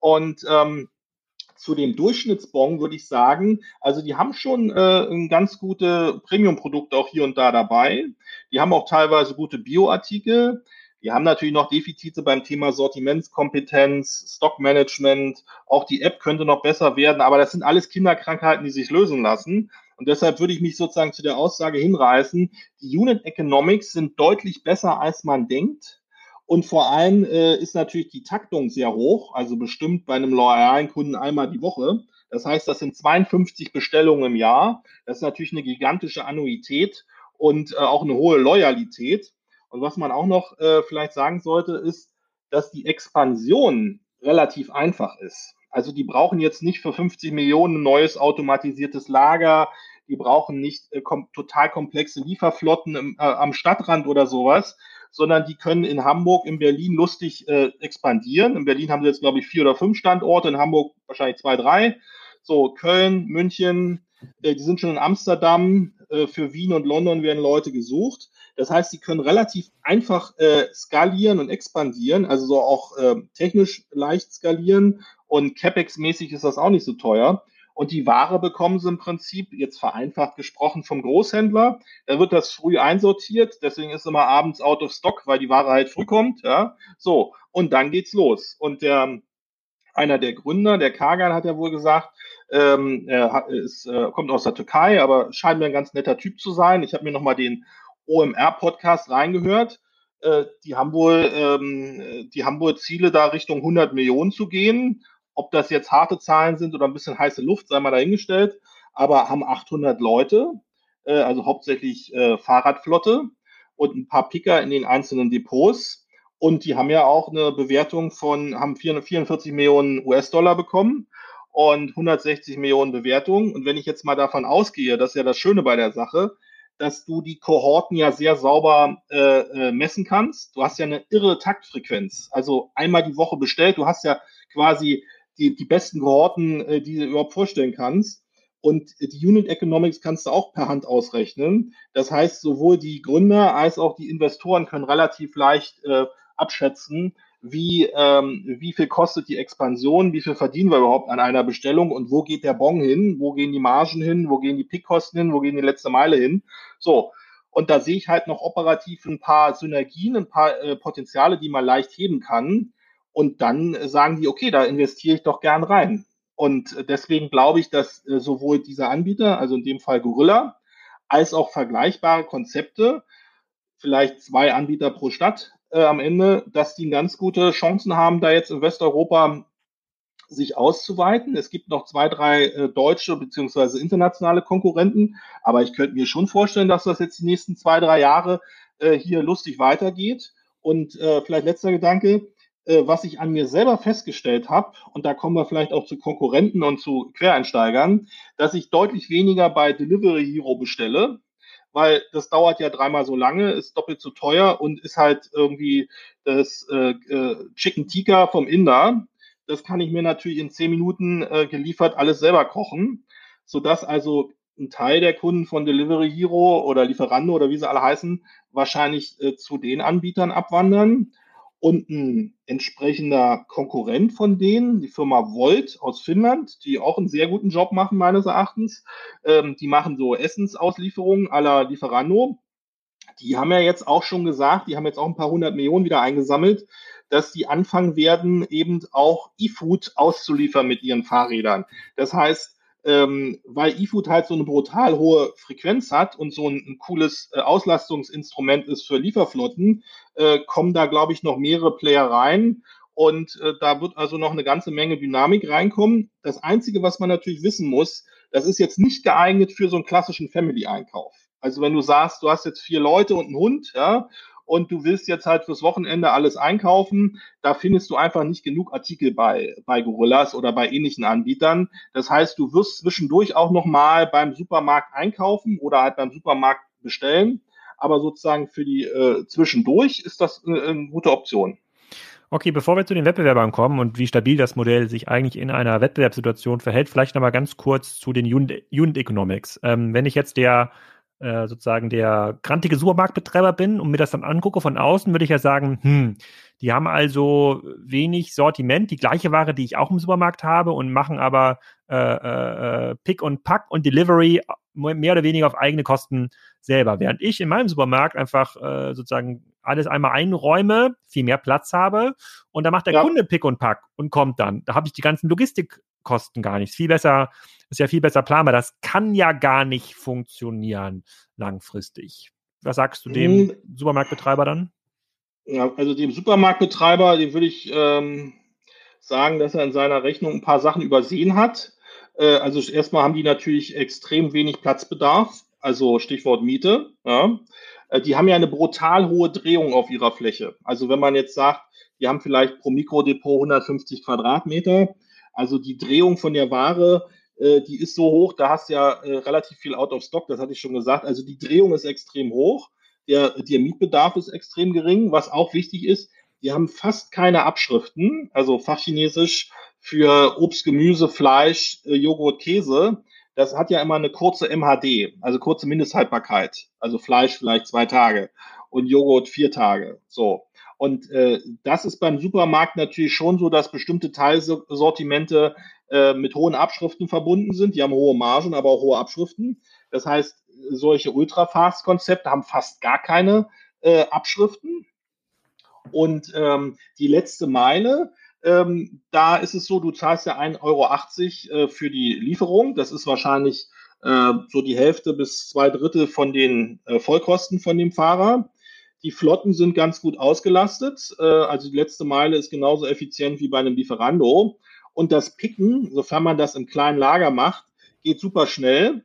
Und ähm, zu dem Durchschnittsbon würde ich sagen, also die haben schon äh, ein ganz gute Premium-Produkte auch hier und da dabei. Die haben auch teilweise gute Bio-Artikel. Die haben natürlich noch Defizite beim Thema Sortimentskompetenz, Stockmanagement. Auch die App könnte noch besser werden, aber das sind alles Kinderkrankheiten, die sich lösen lassen. Und deshalb würde ich mich sozusagen zu der Aussage hinreißen, die Unit Economics sind deutlich besser, als man denkt. Und vor allem äh, ist natürlich die Taktung sehr hoch, also bestimmt bei einem loyalen Kunden einmal die Woche. Das heißt, das sind 52 Bestellungen im Jahr. Das ist natürlich eine gigantische Annuität und äh, auch eine hohe Loyalität. Und was man auch noch äh, vielleicht sagen sollte, ist, dass die Expansion relativ einfach ist. Also die brauchen jetzt nicht für 50 Millionen ein neues automatisiertes Lager, die brauchen nicht äh, kom total komplexe Lieferflotten im, äh, am Stadtrand oder sowas, sondern die können in Hamburg, in Berlin lustig äh, expandieren. In Berlin haben sie jetzt, glaube ich, vier oder fünf Standorte, in Hamburg wahrscheinlich zwei, drei. So, Köln, München, äh, die sind schon in Amsterdam, äh, für Wien und London werden Leute gesucht. Das heißt, sie können relativ einfach äh, skalieren und expandieren, also so auch äh, technisch leicht skalieren und CapEx-mäßig ist das auch nicht so teuer. Und die Ware bekommen sie im Prinzip, jetzt vereinfacht gesprochen, vom Großhändler. Da wird das früh einsortiert, deswegen ist immer abends out of stock, weil die Ware halt früh kommt. Ja, so. Und dann geht's los. Und der, einer der Gründer, der Kagan, hat ja wohl gesagt, ähm, er ist, äh, kommt aus der Türkei, aber scheint mir ein ganz netter Typ zu sein. Ich habe mir nochmal den OMR-Podcast reingehört. Äh, die haben wohl, ähm, die haben wohl Ziele, da Richtung 100 Millionen zu gehen. Ob das jetzt harte Zahlen sind oder ein bisschen heiße Luft, sei mal dahingestellt. Aber haben 800 Leute, äh, also hauptsächlich äh, Fahrradflotte und ein paar Picker in den einzelnen Depots. Und die haben ja auch eine Bewertung von, haben 444 Millionen US-Dollar bekommen und 160 Millionen Bewertungen. Und wenn ich jetzt mal davon ausgehe, das ist ja das Schöne bei der Sache, dass du die Kohorten ja sehr sauber äh, äh, messen kannst. Du hast ja eine irre Taktfrequenz. Also einmal die Woche bestellt. Du hast ja quasi die, die besten Kohorten, äh, die du überhaupt vorstellen kannst. Und die Unit Economics kannst du auch per Hand ausrechnen. Das heißt, sowohl die Gründer als auch die Investoren können relativ leicht äh, abschätzen, wie, ähm, wie viel kostet die Expansion, wie viel verdienen wir überhaupt an einer Bestellung und wo geht der Bon hin, wo gehen die Margen hin, wo gehen die Pickkosten hin, wo gehen die letzte Meile hin. So, und da sehe ich halt noch operativ ein paar Synergien, ein paar äh, Potenziale, die man leicht heben kann. Und dann sagen die, okay, da investiere ich doch gern rein. Und deswegen glaube ich, dass äh, sowohl dieser Anbieter, also in dem Fall Gorilla, als auch vergleichbare Konzepte, vielleicht zwei Anbieter pro Stadt, äh, am Ende, dass die ganz gute Chancen haben, da jetzt in Westeuropa sich auszuweiten. Es gibt noch zwei, drei äh, deutsche beziehungsweise internationale Konkurrenten, aber ich könnte mir schon vorstellen, dass das jetzt die nächsten zwei, drei Jahre äh, hier lustig weitergeht. Und äh, vielleicht letzter Gedanke, äh, was ich an mir selber festgestellt habe, und da kommen wir vielleicht auch zu Konkurrenten und zu Quereinsteigern, dass ich deutlich weniger bei Delivery Hero bestelle, weil das dauert ja dreimal so lange, ist doppelt so teuer und ist halt irgendwie das äh, äh, Chicken Tikka vom Inder. Das kann ich mir natürlich in zehn Minuten äh, geliefert alles selber kochen, sodass also ein Teil der Kunden von Delivery Hero oder Lieferando oder wie sie alle heißen, wahrscheinlich äh, zu den Anbietern abwandern und ein entsprechender Konkurrent von denen, die Firma Volt aus Finnland, die auch einen sehr guten Job machen, meines Erachtens. Ähm, die machen so Essensauslieferungen aller Lieferando. Die haben ja jetzt auch schon gesagt, die haben jetzt auch ein paar hundert Millionen wieder eingesammelt, dass die anfangen werden, eben auch E-Food auszuliefern mit ihren Fahrrädern. Das heißt, ähm, weil eFood halt so eine brutal hohe Frequenz hat und so ein, ein cooles äh, Auslastungsinstrument ist für Lieferflotten, äh, kommen da, glaube ich, noch mehrere Player rein. Und äh, da wird also noch eine ganze Menge Dynamik reinkommen. Das Einzige, was man natürlich wissen muss, das ist jetzt nicht geeignet für so einen klassischen Family-Einkauf. Also wenn du sagst, du hast jetzt vier Leute und einen Hund, ja, und du willst jetzt halt fürs Wochenende alles einkaufen, da findest du einfach nicht genug Artikel bei, bei Gorillas oder bei ähnlichen Anbietern. Das heißt, du wirst zwischendurch auch nochmal beim Supermarkt einkaufen oder halt beim Supermarkt bestellen. Aber sozusagen für die äh, zwischendurch ist das eine, eine gute Option. Okay, bevor wir zu den Wettbewerbern kommen und wie stabil das Modell sich eigentlich in einer Wettbewerbssituation verhält, vielleicht nochmal ganz kurz zu den Unit, Unit Economics. Ähm, wenn ich jetzt der äh, sozusagen der grantige Supermarktbetreiber bin und mir das dann angucke von außen, würde ich ja sagen, hm, die haben also wenig Sortiment, die gleiche Ware, die ich auch im Supermarkt habe und machen aber äh, äh, Pick und Pack und Delivery mehr oder weniger auf eigene Kosten selber. Während ich in meinem Supermarkt einfach äh, sozusagen alles einmal einräume, viel mehr Platz habe und da macht der ja. Kunde Pick und Pack und kommt dann. Da habe ich die ganzen Logistikkosten gar nicht. Viel besser, ist ja viel besser planbar. Das kann ja gar nicht funktionieren langfristig. Was sagst du dem hm. Supermarktbetreiber dann? Ja, also dem Supermarktbetreiber, dem würde ich ähm, sagen, dass er in seiner Rechnung ein paar Sachen übersehen hat. Äh, also erstmal haben die natürlich extrem wenig Platzbedarf, also Stichwort Miete. Ja. Äh, die haben ja eine brutal hohe Drehung auf ihrer Fläche. Also wenn man jetzt sagt, die haben vielleicht pro Mikrodepot 150 Quadratmeter, also die Drehung von der Ware, äh, die ist so hoch, da hast du ja äh, relativ viel out of stock, das hatte ich schon gesagt. Also die Drehung ist extrem hoch der, der Mietbedarf ist extrem gering. Was auch wichtig ist, die haben fast keine Abschriften, also Fachchinesisch für Obst, Gemüse, Fleisch, äh, Joghurt, Käse. Das hat ja immer eine kurze MHD, also kurze Mindesthaltbarkeit. Also Fleisch vielleicht zwei Tage und Joghurt vier Tage. So. Und äh, das ist beim Supermarkt natürlich schon so, dass bestimmte Teilsortimente äh, mit hohen Abschriften verbunden sind. Die haben hohe Margen, aber auch hohe Abschriften. Das heißt, solche Ultrafast-Konzepte haben fast gar keine äh, Abschriften. Und ähm, die letzte Meile, ähm, da ist es so, du zahlst ja 1,80 Euro äh, für die Lieferung. Das ist wahrscheinlich äh, so die Hälfte bis zwei Drittel von den äh, Vollkosten von dem Fahrer. Die Flotten sind ganz gut ausgelastet. Äh, also die letzte Meile ist genauso effizient wie bei einem Lieferando. Und das Picken, sofern man das im kleinen Lager macht, geht super schnell.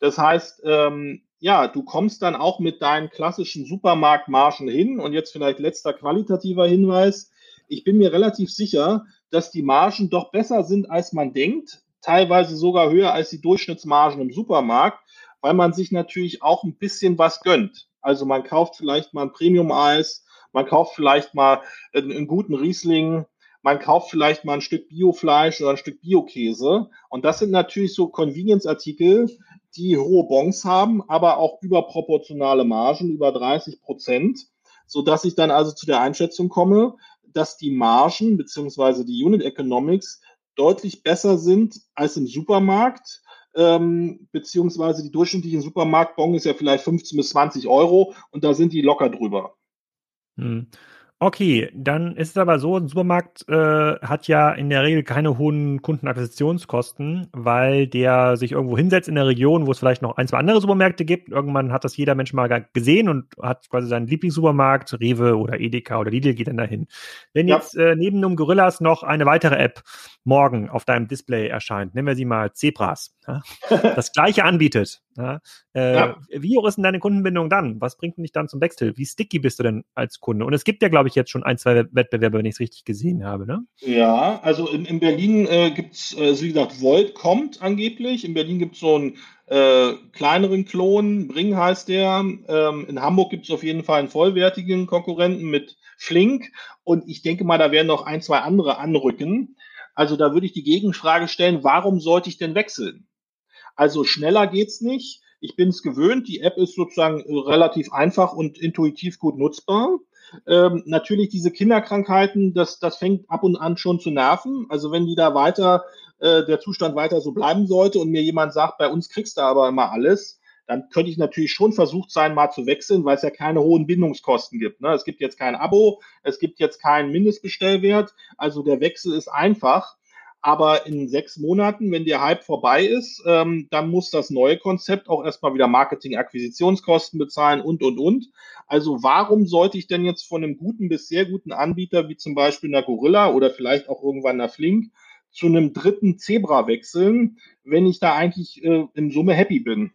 Das heißt, ähm, ja, du kommst dann auch mit deinen klassischen Supermarktmargen hin. Und jetzt vielleicht letzter qualitativer Hinweis. Ich bin mir relativ sicher, dass die Margen doch besser sind, als man denkt. Teilweise sogar höher als die Durchschnittsmargen im Supermarkt, weil man sich natürlich auch ein bisschen was gönnt. Also man kauft vielleicht mal ein Premium-Eis, man kauft vielleicht mal einen, einen guten Riesling, man kauft vielleicht mal ein Stück Biofleisch oder ein Stück Biokäse. Und das sind natürlich so Convenience-Artikel, die hohe Bons haben, aber auch überproportionale Margen, über 30 Prozent, so dass ich dann also zu der Einschätzung komme, dass die Margen beziehungsweise die Unit Economics deutlich besser sind als im Supermarkt, ähm, beziehungsweise die durchschnittliche Supermarktbon ist ja vielleicht 15 bis 20 Euro und da sind die locker drüber. Hm. Okay, dann ist es aber so, ein Supermarkt äh, hat ja in der Regel keine hohen Kundenakquisitionskosten, weil der sich irgendwo hinsetzt in der Region, wo es vielleicht noch ein, zwei andere Supermärkte gibt. Irgendwann hat das jeder Mensch mal gesehen und hat quasi seinen Lieblingssupermarkt, Rewe oder Edeka oder Lidl geht dann dahin. Wenn ja. jetzt äh, neben dem Gorillas noch eine weitere App morgen auf deinem Display erscheint, nennen wir sie mal Zebras, ja, (laughs) das gleiche anbietet, ja, äh, ja. wie hoch ist denn deine Kundenbindung dann? Was bringt dich dann zum Wechsel? Wie sticky bist du denn als Kunde? Und es gibt ja, glaube ich, jetzt schon ein, zwei Wettbewerbe, wenn ich es richtig gesehen habe, ne? Ja, also in, in Berlin äh, gibt es, äh, wie gesagt, Volt kommt angeblich. In Berlin gibt es so einen äh, kleineren Klon, Bring heißt der. Ähm, in Hamburg gibt es auf jeden Fall einen vollwertigen Konkurrenten mit Flink. Und ich denke mal, da werden noch ein, zwei andere anrücken. Also da würde ich die Gegenfrage stellen, warum sollte ich denn wechseln? Also schneller geht's nicht. Ich bin es gewöhnt. Die App ist sozusagen relativ einfach und intuitiv gut nutzbar. Ähm, natürlich diese Kinderkrankheiten, das, das fängt ab und an schon zu nerven. Also wenn die da weiter, äh, der Zustand weiter so bleiben sollte und mir jemand sagt, bei uns kriegst du aber immer alles, dann könnte ich natürlich schon versucht sein, mal zu wechseln, weil es ja keine hohen Bindungskosten gibt. Ne? Es gibt jetzt kein Abo, es gibt jetzt keinen Mindestbestellwert. Also der Wechsel ist einfach. Aber in sechs Monaten, wenn der Hype vorbei ist, ähm, dann muss das neue Konzept auch erstmal wieder Marketing-Akquisitionskosten bezahlen und, und, und. Also warum sollte ich denn jetzt von einem guten bis sehr guten Anbieter, wie zum Beispiel einer Gorilla oder vielleicht auch irgendwann einer Flink, zu einem dritten Zebra wechseln, wenn ich da eigentlich äh, in Summe happy bin?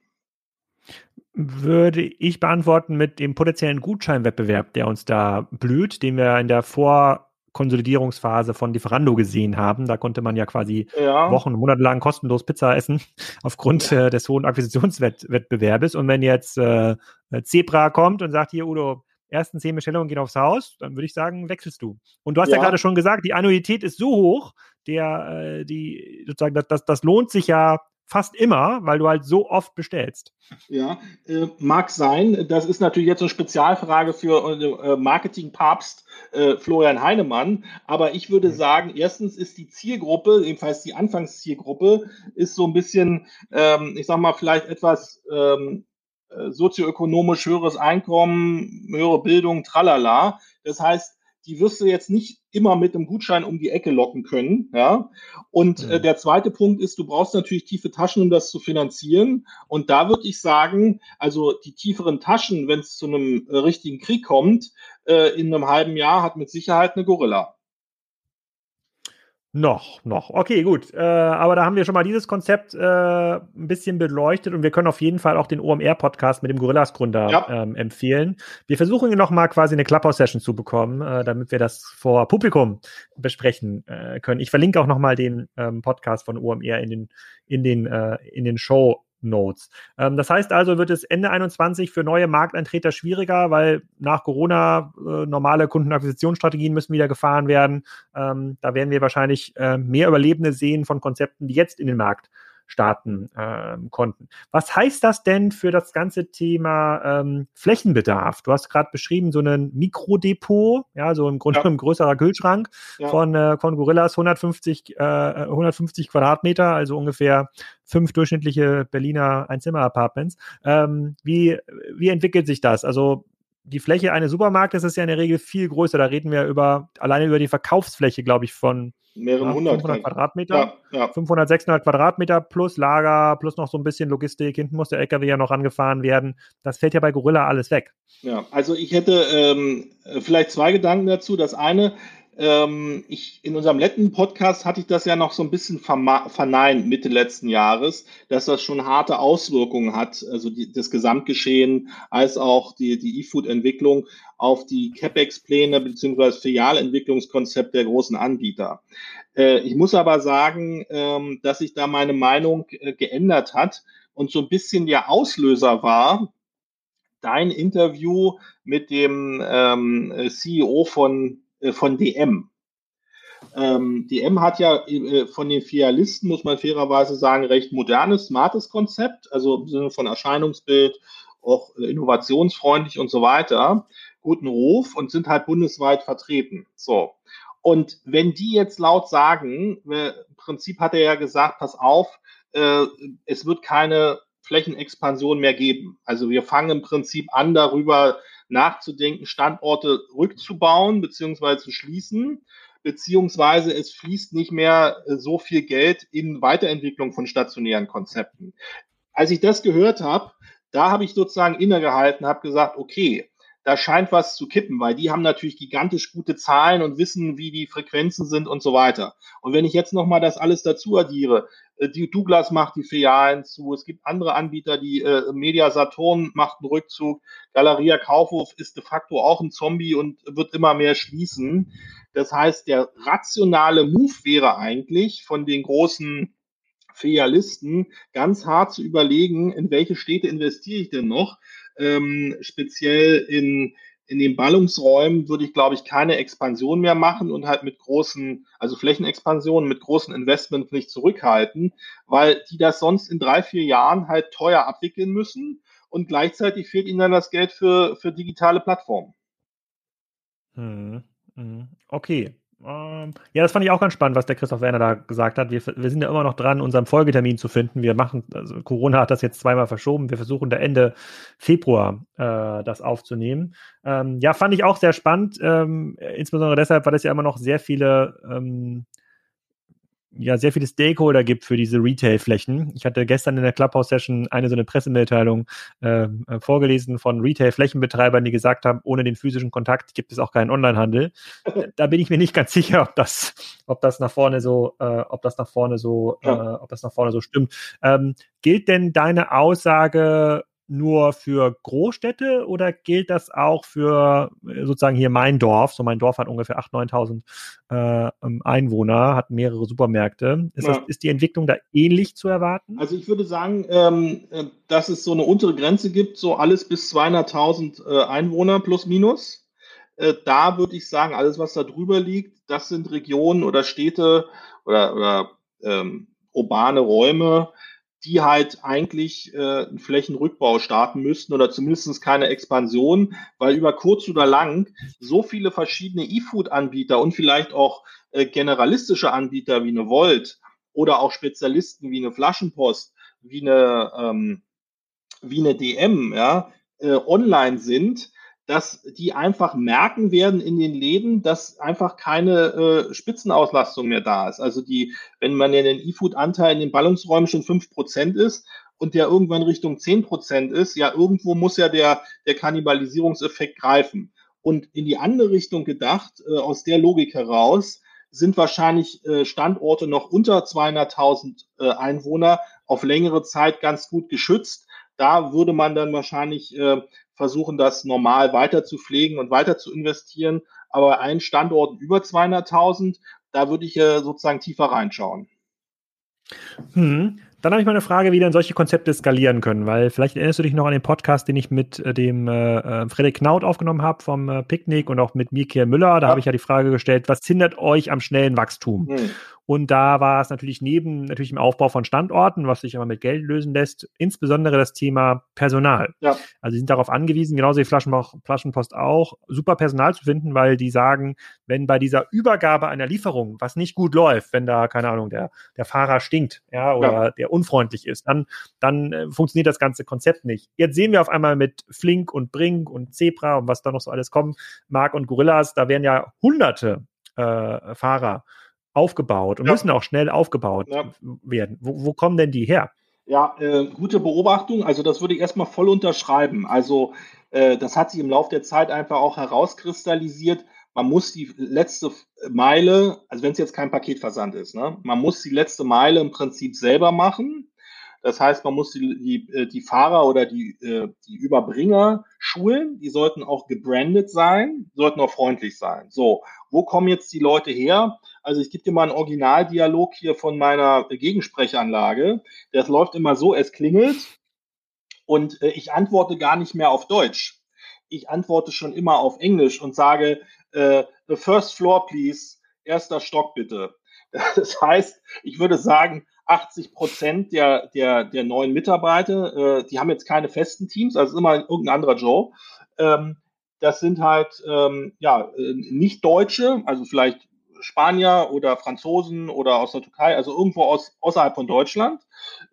Würde ich beantworten mit dem potenziellen Gutscheinwettbewerb, der uns da blüht, den wir in der Vorkonsolidierungsphase von Lieferando gesehen haben. Da konnte man ja quasi ja. Wochen, Monate lang kostenlos Pizza essen (laughs) aufgrund ja. äh, des hohen Akquisitionswettbewerbes. Und wenn jetzt äh, Zebra kommt und sagt, hier Udo, ersten zehn Bestellungen gehen aufs Haus, dann würde ich sagen, wechselst du. Und du hast ja, ja gerade schon gesagt, die Annuität ist so hoch, der, äh, die, sozusagen, das, das, das lohnt sich ja fast immer, weil du halt so oft bestellst. Ja, äh, mag sein. Das ist natürlich jetzt eine Spezialfrage für äh, Marketing-Papst äh, Florian Heinemann. Aber ich würde mhm. sagen, erstens ist die Zielgruppe, jedenfalls die Anfangszielgruppe, ist so ein bisschen, ähm, ich sag mal, vielleicht etwas ähm, äh, sozioökonomisch höheres Einkommen, höhere Bildung, tralala. Das heißt, die wirst du jetzt nicht immer mit einem Gutschein um die Ecke locken können. Ja? Und äh, mhm. der zweite Punkt ist, du brauchst natürlich tiefe Taschen, um das zu finanzieren. Und da würde ich sagen, also die tieferen Taschen, wenn es zu einem äh, richtigen Krieg kommt, äh, in einem halben Jahr hat mit Sicherheit eine Gorilla. Noch, noch. Okay, gut. Äh, aber da haben wir schon mal dieses Konzept äh, ein bisschen beleuchtet und wir können auf jeden Fall auch den OMR-Podcast mit dem Gorillas-Gründer ja. ähm, empfehlen. Wir versuchen noch mal quasi eine Clubhouse-Session zu bekommen, äh, damit wir das vor Publikum besprechen äh, können. Ich verlinke auch noch mal den ähm, Podcast von OMR in den in den äh, in den Show Notes. Ähm, das heißt also, wird es Ende 21 für neue Markteintreter schwieriger, weil nach Corona äh, normale Kundenakquisitionsstrategien müssen wieder gefahren werden. Ähm, da werden wir wahrscheinlich äh, mehr Überlebende sehen von Konzepten, die jetzt in den Markt starten äh, konnten. Was heißt das denn für das ganze Thema ähm, Flächenbedarf? Du hast gerade beschrieben, so ein Mikrodepot, ja, so im Grunde ja. ein größerer Kühlschrank ja. von, äh, von Gorillas 150, äh, 150 Quadratmeter, also ungefähr fünf durchschnittliche Berliner Einzimmer-Apartments. Ähm, wie, wie entwickelt sich das? Also die Fläche eines Supermarktes ist ja in der Regel viel größer. Da reden wir über alleine über die Verkaufsfläche, glaube ich, von mehreren hundert 500 Quadratmeter. Ja, ja. 500, 600 Quadratmeter plus Lager, plus noch so ein bisschen Logistik. Hinten muss der LKW ja noch angefahren werden. Das fällt ja bei Gorilla alles weg. Ja, also ich hätte ähm, vielleicht zwei Gedanken dazu. Das eine, ähm, ich, in unserem letzten Podcast hatte ich das ja noch so ein bisschen verneint Mitte letzten Jahres, dass das schon harte Auswirkungen hat, also die, das Gesamtgeschehen als auch die, E-Food-Entwicklung auf die CapEx-Pläne beziehungsweise Filialentwicklungskonzept der großen Anbieter. Äh, ich muss aber sagen, ähm, dass sich da meine Meinung äh, geändert hat und so ein bisschen der Auslöser war, dein Interview mit dem ähm, CEO von von DM. Ähm, DM hat ja äh, von den Filialisten, muss man fairerweise sagen, recht modernes, smartes Konzept, also im Sinne von Erscheinungsbild, auch äh, innovationsfreundlich und so weiter, guten Ruf und sind halt bundesweit vertreten. So. Und wenn die jetzt laut sagen, äh, im Prinzip hat er ja gesagt, pass auf, äh, es wird keine Flächenexpansion mehr geben. Also wir fangen im Prinzip an, darüber nachzudenken, Standorte rückzubauen bzw. zu schließen, beziehungsweise es fließt nicht mehr äh, so viel Geld in Weiterentwicklung von stationären Konzepten. Als ich das gehört habe, da habe ich sozusagen innegehalten, habe gesagt, okay, da scheint was zu kippen, weil die haben natürlich gigantisch gute Zahlen und wissen, wie die Frequenzen sind und so weiter. Und wenn ich jetzt nochmal das alles dazu addiere, äh, die Douglas macht die Filialen zu, es gibt andere Anbieter, die äh, Media Saturn macht einen Rückzug, Galeria Kaufhof ist de facto auch ein Zombie und wird immer mehr schließen. Das heißt, der rationale Move wäre eigentlich von den großen Filialisten ganz hart zu überlegen, in welche Städte investiere ich denn noch, ähm, speziell in in den Ballungsräumen würde ich, glaube ich, keine Expansion mehr machen und halt mit großen, also Flächenexpansionen, mit großen Investments nicht zurückhalten, weil die das sonst in drei, vier Jahren halt teuer abwickeln müssen und gleichzeitig fehlt ihnen dann das Geld für, für digitale Plattformen. Hm. Okay, ähm, ja, das fand ich auch ganz spannend, was der Christoph Werner da gesagt hat. Wir, wir sind ja immer noch dran, unseren Folgetermin zu finden. Wir machen, also Corona hat das jetzt zweimal verschoben. Wir versuchen da Ende Februar äh, das aufzunehmen. Ähm, ja, fand ich auch sehr spannend. Ähm, insbesondere deshalb, weil es ja immer noch sehr viele ähm, ja sehr viele Stakeholder gibt für diese Retail-Flächen. Ich hatte gestern in der Clubhouse-Session eine so eine Pressemitteilung ähm, äh, vorgelesen von Retail-Flächenbetreibern, die gesagt haben, ohne den physischen Kontakt gibt es auch keinen Onlinehandel. (laughs) Da bin ich mir nicht ganz sicher, ob das, ob das nach vorne so, äh, ob das nach vorne so, äh, ob das nach vorne so stimmt. Ähm, gilt denn deine Aussage nur für Großstädte oder gilt das auch für äh, sozusagen hier mein Dorf? So mein Dorf hat ungefähr 8.000, 9.000 äh, ähm, Einwohner, hat mehrere Supermärkte. Ist, ja. das, ist die Entwicklung da ähnlich zu erwarten? Also ich würde sagen, ähm, äh, dass es so eine untere Grenze gibt, so alles bis 200.000 äh, Einwohner plus minus. Äh, da würde ich sagen, alles, was da drüber liegt, das sind Regionen oder Städte oder, oder ähm, urbane Räume, die halt eigentlich äh, einen Flächenrückbau starten müssten oder zumindest keine Expansion, weil über kurz oder lang so viele verschiedene E-Food-Anbieter und vielleicht auch äh, generalistische Anbieter wie eine Volt oder auch Spezialisten wie eine Flaschenpost, wie eine, ähm, wie eine DM, ja, äh, online sind, dass die einfach merken werden in den Läden, dass einfach keine äh, Spitzenauslastung mehr da ist. Also die, wenn man ja den E-Food-Anteil in den Ballungsräumen schon fünf Prozent ist und der irgendwann Richtung zehn Prozent ist, ja, irgendwo muss ja der, der Kannibalisierungseffekt greifen. Und in die andere Richtung gedacht, äh, aus der Logik heraus, sind wahrscheinlich äh, Standorte noch unter 200.000 äh, Einwohner auf längere Zeit ganz gut geschützt. Da würde man dann wahrscheinlich äh, versuchen, das normal weiter zu pflegen und weiter zu investieren. Aber ein Standort über 200.000, da würde ich äh, sozusagen tiefer reinschauen. Hm. Dann habe ich mal eine Frage, wie dann solche Konzepte skalieren können, weil vielleicht erinnerst du dich noch an den Podcast, den ich mit äh, dem äh, äh Frederik Knaut aufgenommen habe vom äh, Picknick und auch mit Michael Müller. Da ja. habe ich ja die Frage gestellt, was hindert euch am schnellen Wachstum? Hm. Und da war es natürlich neben natürlich im Aufbau von Standorten, was sich aber mit Geld lösen lässt, insbesondere das Thema Personal. Ja. Also sie sind darauf angewiesen, genauso wie Flaschenpost auch, super Personal zu finden, weil die sagen, wenn bei dieser Übergabe einer Lieferung was nicht gut läuft, wenn da, keine Ahnung, der, der Fahrer stinkt, ja, oder ja. der unfreundlich ist, dann, dann äh, funktioniert das ganze Konzept nicht. Jetzt sehen wir auf einmal mit Flink und Brink und Zebra und was da noch so alles kommt, Mark und Gorillas, da werden ja hunderte äh, Fahrer aufgebaut und ja. müssen auch schnell aufgebaut ja. werden. Wo, wo, kommen denn die her? Ja, äh, gute Beobachtung. Also das würde ich erstmal voll unterschreiben. Also äh, das hat sich im Laufe der Zeit einfach auch herauskristallisiert. Man muss die letzte Meile, also wenn es jetzt kein Paketversand ist, ne, man muss die letzte Meile im Prinzip selber machen. Das heißt, man muss die, die, äh, die Fahrer oder die, äh, die Überbringer schulen. Die sollten auch gebrandet sein, sollten auch freundlich sein. So, wo kommen jetzt die Leute her? Also ich gebe dir mal einen Originaldialog hier von meiner Gegensprechanlage. Das läuft immer so, es klingelt und äh, ich antworte gar nicht mehr auf Deutsch. Ich antworte schon immer auf Englisch und sage, äh, the first floor please, erster Stock bitte. (laughs) Das heißt, ich würde sagen, 80 Prozent der, der, der neuen Mitarbeiter, äh, die haben jetzt keine festen Teams, also immer irgendein anderer Joe. Ähm, das sind halt ähm, ja äh, nicht Deutsche, also vielleicht Spanier oder Franzosen oder aus der Türkei, also irgendwo aus, außerhalb von Deutschland,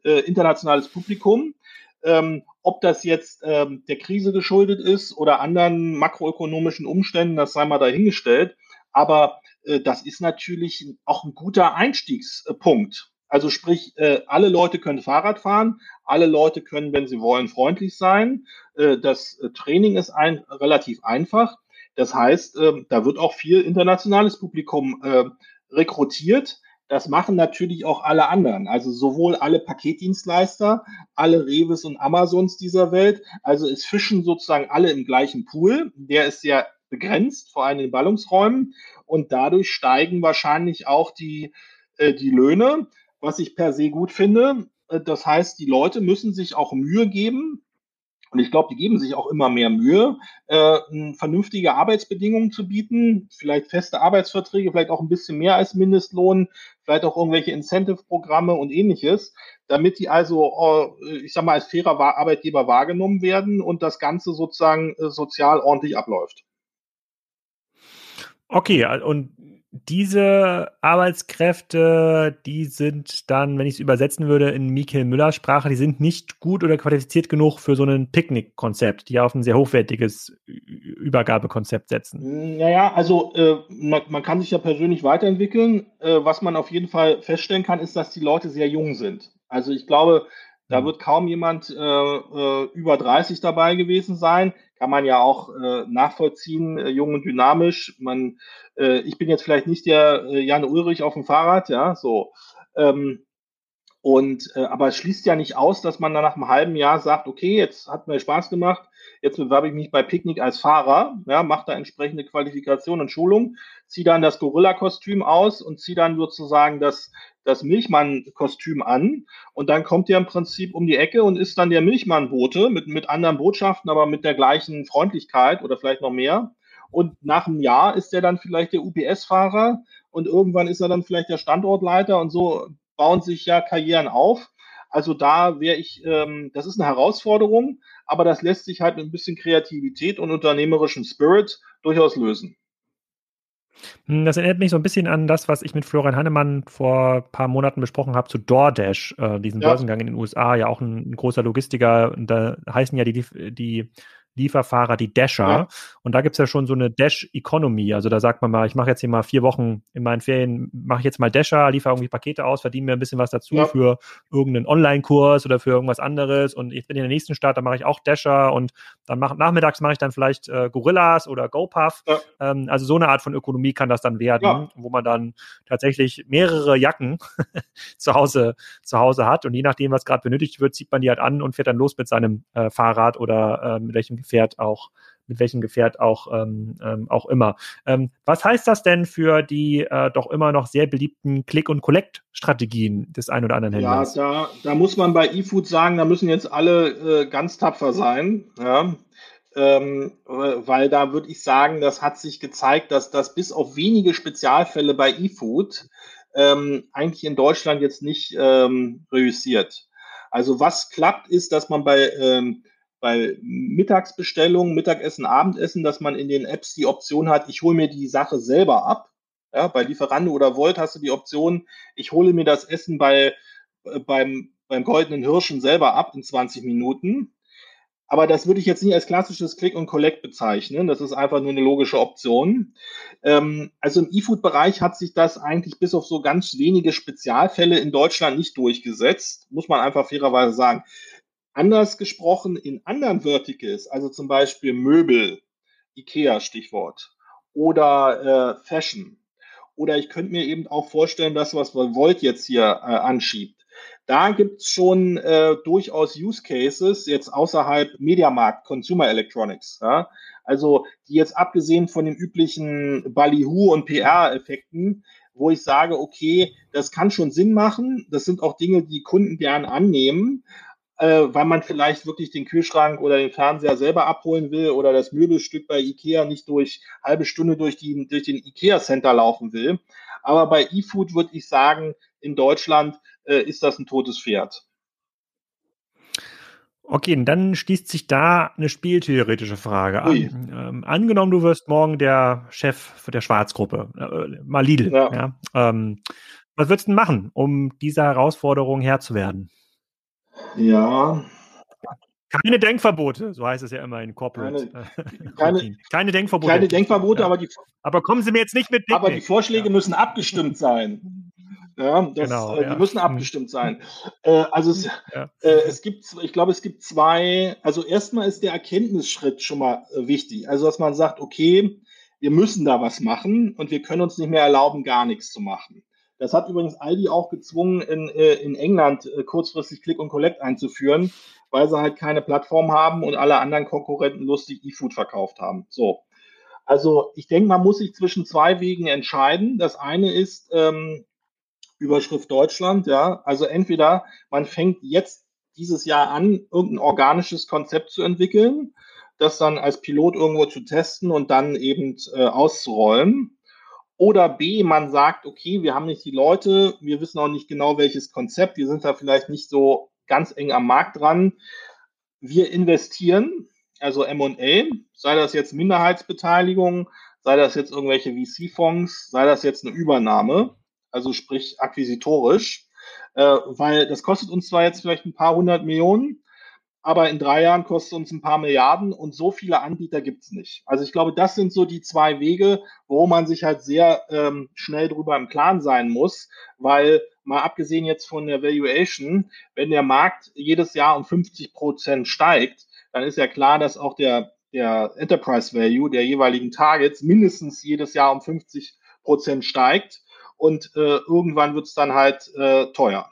äh, internationales Publikum. Ähm, ob das jetzt ähm, der Krise geschuldet ist oder anderen makroökonomischen Umständen, das sei mal dahingestellt. Aber äh, das ist natürlich auch ein guter Einstiegspunkt. Also sprich, äh, alle Leute können Fahrrad fahren, alle Leute können, wenn sie wollen, freundlich sein. Äh, das äh, Training ist ein, relativ einfach. Das heißt, äh, da wird auch viel internationales Publikum äh, rekrutiert. Das machen natürlich auch alle anderen, also sowohl alle Paketdienstleister, alle Reves und Amazons dieser Welt. Also es fischen sozusagen alle im gleichen Pool. Der ist sehr begrenzt, vor allem in Ballungsräumen. Und dadurch steigen wahrscheinlich auch die, äh, die Löhne, was ich per se gut finde. Äh, das heißt, die Leute müssen sich auch Mühe geben, und ich glaube, die geben sich auch immer mehr Mühe, äh, vernünftige Arbeitsbedingungen zu bieten, vielleicht feste Arbeitsverträge, vielleicht auch ein bisschen mehr als Mindestlohn, vielleicht auch irgendwelche Incentive-Programme und ähnliches, damit die also, äh, ich sag mal, als fairer Arbeitgeber wahrgenommen werden und das Ganze sozusagen äh, sozial ordentlich abläuft. Okay, und diese Arbeitskräfte, die sind dann, wenn ich es übersetzen würde in Michael Müller Sprache, die sind nicht gut oder qualifiziert genug für so ein Picknick-Konzept, die auf ein sehr hochwertiges Übergabekonzept setzen. Naja, also äh, man, man, kann sich ja persönlich weiterentwickeln. Äh, was man auf jeden Fall feststellen kann, ist, dass die Leute sehr jung sind. Also ich glaube, da mhm. wird kaum jemand äh, äh über 30 dabei gewesen sein kann man ja auch äh, nachvollziehen, äh, jung und dynamisch. Man, äh, ich bin jetzt vielleicht nicht der äh, Jan Ulrich auf dem Fahrrad, ja, so. Ähm, Und äh, aber es schließt ja nicht aus, dass man dann nach einem halben Jahr sagt, okay, jetzt hat mir Spaß gemacht, jetzt bewerbe ich mich bei Picknick als Fahrer, ja, mache da entsprechende Qualifikation und Schulung, ziehe dann das Gorilla-Kostüm aus und ziehe dann sozusagen das, das Milchmann-Kostüm an. Und dann kommt der im Prinzip um die Ecke und ist dann der Milchmann-Bote mit, mit anderen Botschaften, aber mit der gleichen Freundlichkeit oder vielleicht noch mehr. Und nach einem Jahr ist er dann vielleicht der UPS-Fahrer und irgendwann ist er dann vielleicht der Standortleiter und so bauen sich ja Karrieren auf. Also da wäre ich, ähm, das ist eine Herausforderung, aber das lässt sich halt mit ein bisschen Kreativität und unternehmerischem Spirit durchaus lösen. Hm, das erinnert mich so ein bisschen an das, was ich mit Florian Hannemann vor ein paar Monaten besprochen habe zu DoorDash, äh, diesen ja. Börsengang in den USA, ja auch ein, ein großer Logistiker. Und da heißen ja die, die Lieferfahrer, die Dasher. Ja. Und da gibt es ja schon so eine Dash-Economy. Also da sagt man mal, ich mache jetzt hier mal vier Wochen in meinen Ferien, mache ich jetzt mal Dasher, liefere irgendwie Pakete aus, verdiene mir ein bisschen was dazu ja. für irgendeinen Online-Kurs oder für irgendwas anderes. Und ich bin in der nächsten Stadt, da mache ich auch Dasher und dann mach, nachmittags mache ich dann vielleicht äh, Gorillas oder GoPuff. Ja. Ähm, also so eine Art von Ökonomie kann das dann werden, wo man dann tatsächlich mehrere Jacken (laughs) zu Hause zu Hause hat. Und je nachdem, was gerade benötigt wird, zieht man die halt an und fährt dann los mit seinem äh, Fahrrad oder äh, mit welchem Gefährt auch, mit welchem Gefährt auch, ähm, ähm, auch immer. Ähm, was heißt das denn für die äh, doch immer noch sehr beliebten Click- und Collect-Strategien des ein oder anderen Händlers? Ja, da, da muss man bei eFood sagen, da müssen jetzt alle äh, ganz tapfer sein. Ja. Ähm, weil da würde ich sagen, das hat sich gezeigt, dass das bis auf wenige Spezialfälle bei eFood ähm, eigentlich in Deutschland jetzt nicht ähm, reüssiert. Also was klappt, ist, dass man bei ähm, bei Mittagsbestellungen, Mittagessen, Abendessen, dass man in den Apps die Option hat, ich hole mir die Sache selber ab. Ja, bei Lieferando oder Volt hast du die Option, ich hole mir das Essen bei, äh, beim, beim goldenen Hirschen selber ab in 20 Minuten. Aber das würde ich jetzt nicht als klassisches Click und Collect bezeichnen. Das ist einfach nur eine logische Option. Ähm, also im E-Food-Bereich hat sich das eigentlich bis auf so ganz wenige Spezialfälle in Deutschland nicht durchgesetzt. Muss man einfach fairerweise sagen. Anders gesprochen in anderen Verticals, also zum Beispiel Möbel, IKEA Stichwort, oder äh, Fashion. Oder ich könnte mir eben auch vorstellen, das, was Volt jetzt hier äh, anschiebt. Da gibt es schon äh, durchaus Use Cases, jetzt außerhalb Mediamarkt, Consumer Electronics. Ja? Also die jetzt abgesehen von den üblichen Ballyhoo und PR-Effekten, wo ich sage, okay, das kann schon Sinn machen. Das sind auch Dinge, die Kunden gern annehmen äh, weil man vielleicht wirklich den Kühlschrank oder den Fernseher selber abholen will oder das Möbelstück bei Ikea nicht durch halbe Stunde durch, die, durch den Ikea-Center laufen will. Aber bei eFood würde ich sagen, in Deutschland äh, ist das ein totes Pferd. Okay, dann schließt sich da eine spieltheoretische Frage an. Ähm, angenommen, du wirst morgen der Chef der Schwarzgruppe, äh, mal Lidl. Ja. ja ähm, was würdest du denn machen, um dieser Herausforderung Herr zu werden? Ja. Keine Denkverbote, so heißt es ja immer in Corporate. (laughs) Keine, keine, keine Denkverbote. Keine Denkverbote, ja. aber die. Aber kommen Sie mir jetzt nicht mit. Picknick. Aber die Vorschläge ja. müssen abgestimmt sein. Ja, das, genau, äh, die müssen abgestimmt sein. Äh, also es, äh, es gibt, ich glaube, es gibt zwei. Also erstmal ist der Erkenntnisschritt schon mal äh, wichtig. Also dass man sagt, okay, wir müssen da was machen und wir können uns nicht mehr erlauben, gar nichts zu machen. Das hat übrigens Aldi auch gezwungen, in, äh, in England äh, kurzfristig Click und Collect einzuführen, weil sie halt keine Plattform haben und alle anderen Konkurrenten lustig E-Food verkauft haben. So. Also ich denke, man muss sich zwischen zwei Wegen entscheiden. Das eine ist ähm, Überschrift Deutschland, ja. Also entweder man fängt jetzt dieses Jahr an, irgendein organisches Konzept zu entwickeln, das dann als Pilot irgendwo zu testen und dann eben äh, auszurollen. Oder B, man sagt, okay, wir haben nicht die Leute, wir wissen auch nicht genau welches Konzept, wir sind da vielleicht nicht so ganz eng am Markt dran. Wir investieren, also M&A, sei das jetzt Minderheitsbeteiligung, sei das jetzt irgendwelche VC-Fonds, sei das jetzt eine Übernahme, also sprich akquisitorisch, äh, weil das kostet uns zwar jetzt vielleicht ein paar hundert Millionen, aber in drei Jahren kostet uns ein paar Milliarden und so viele Anbieter gibt's nicht. Also ich glaube, das sind so die zwei Wege, wo man sich halt sehr ähm, schnell drüber im Klaren sein muss, weil mal abgesehen jetzt von der Valuation, wenn der Markt jedes Jahr um 50 Prozent steigt, dann ist ja klar, dass auch der, der Enterprise Value der jeweiligen Targets mindestens jedes Jahr um 50 Prozent steigt und äh, irgendwann wird's dann halt äh, teuer.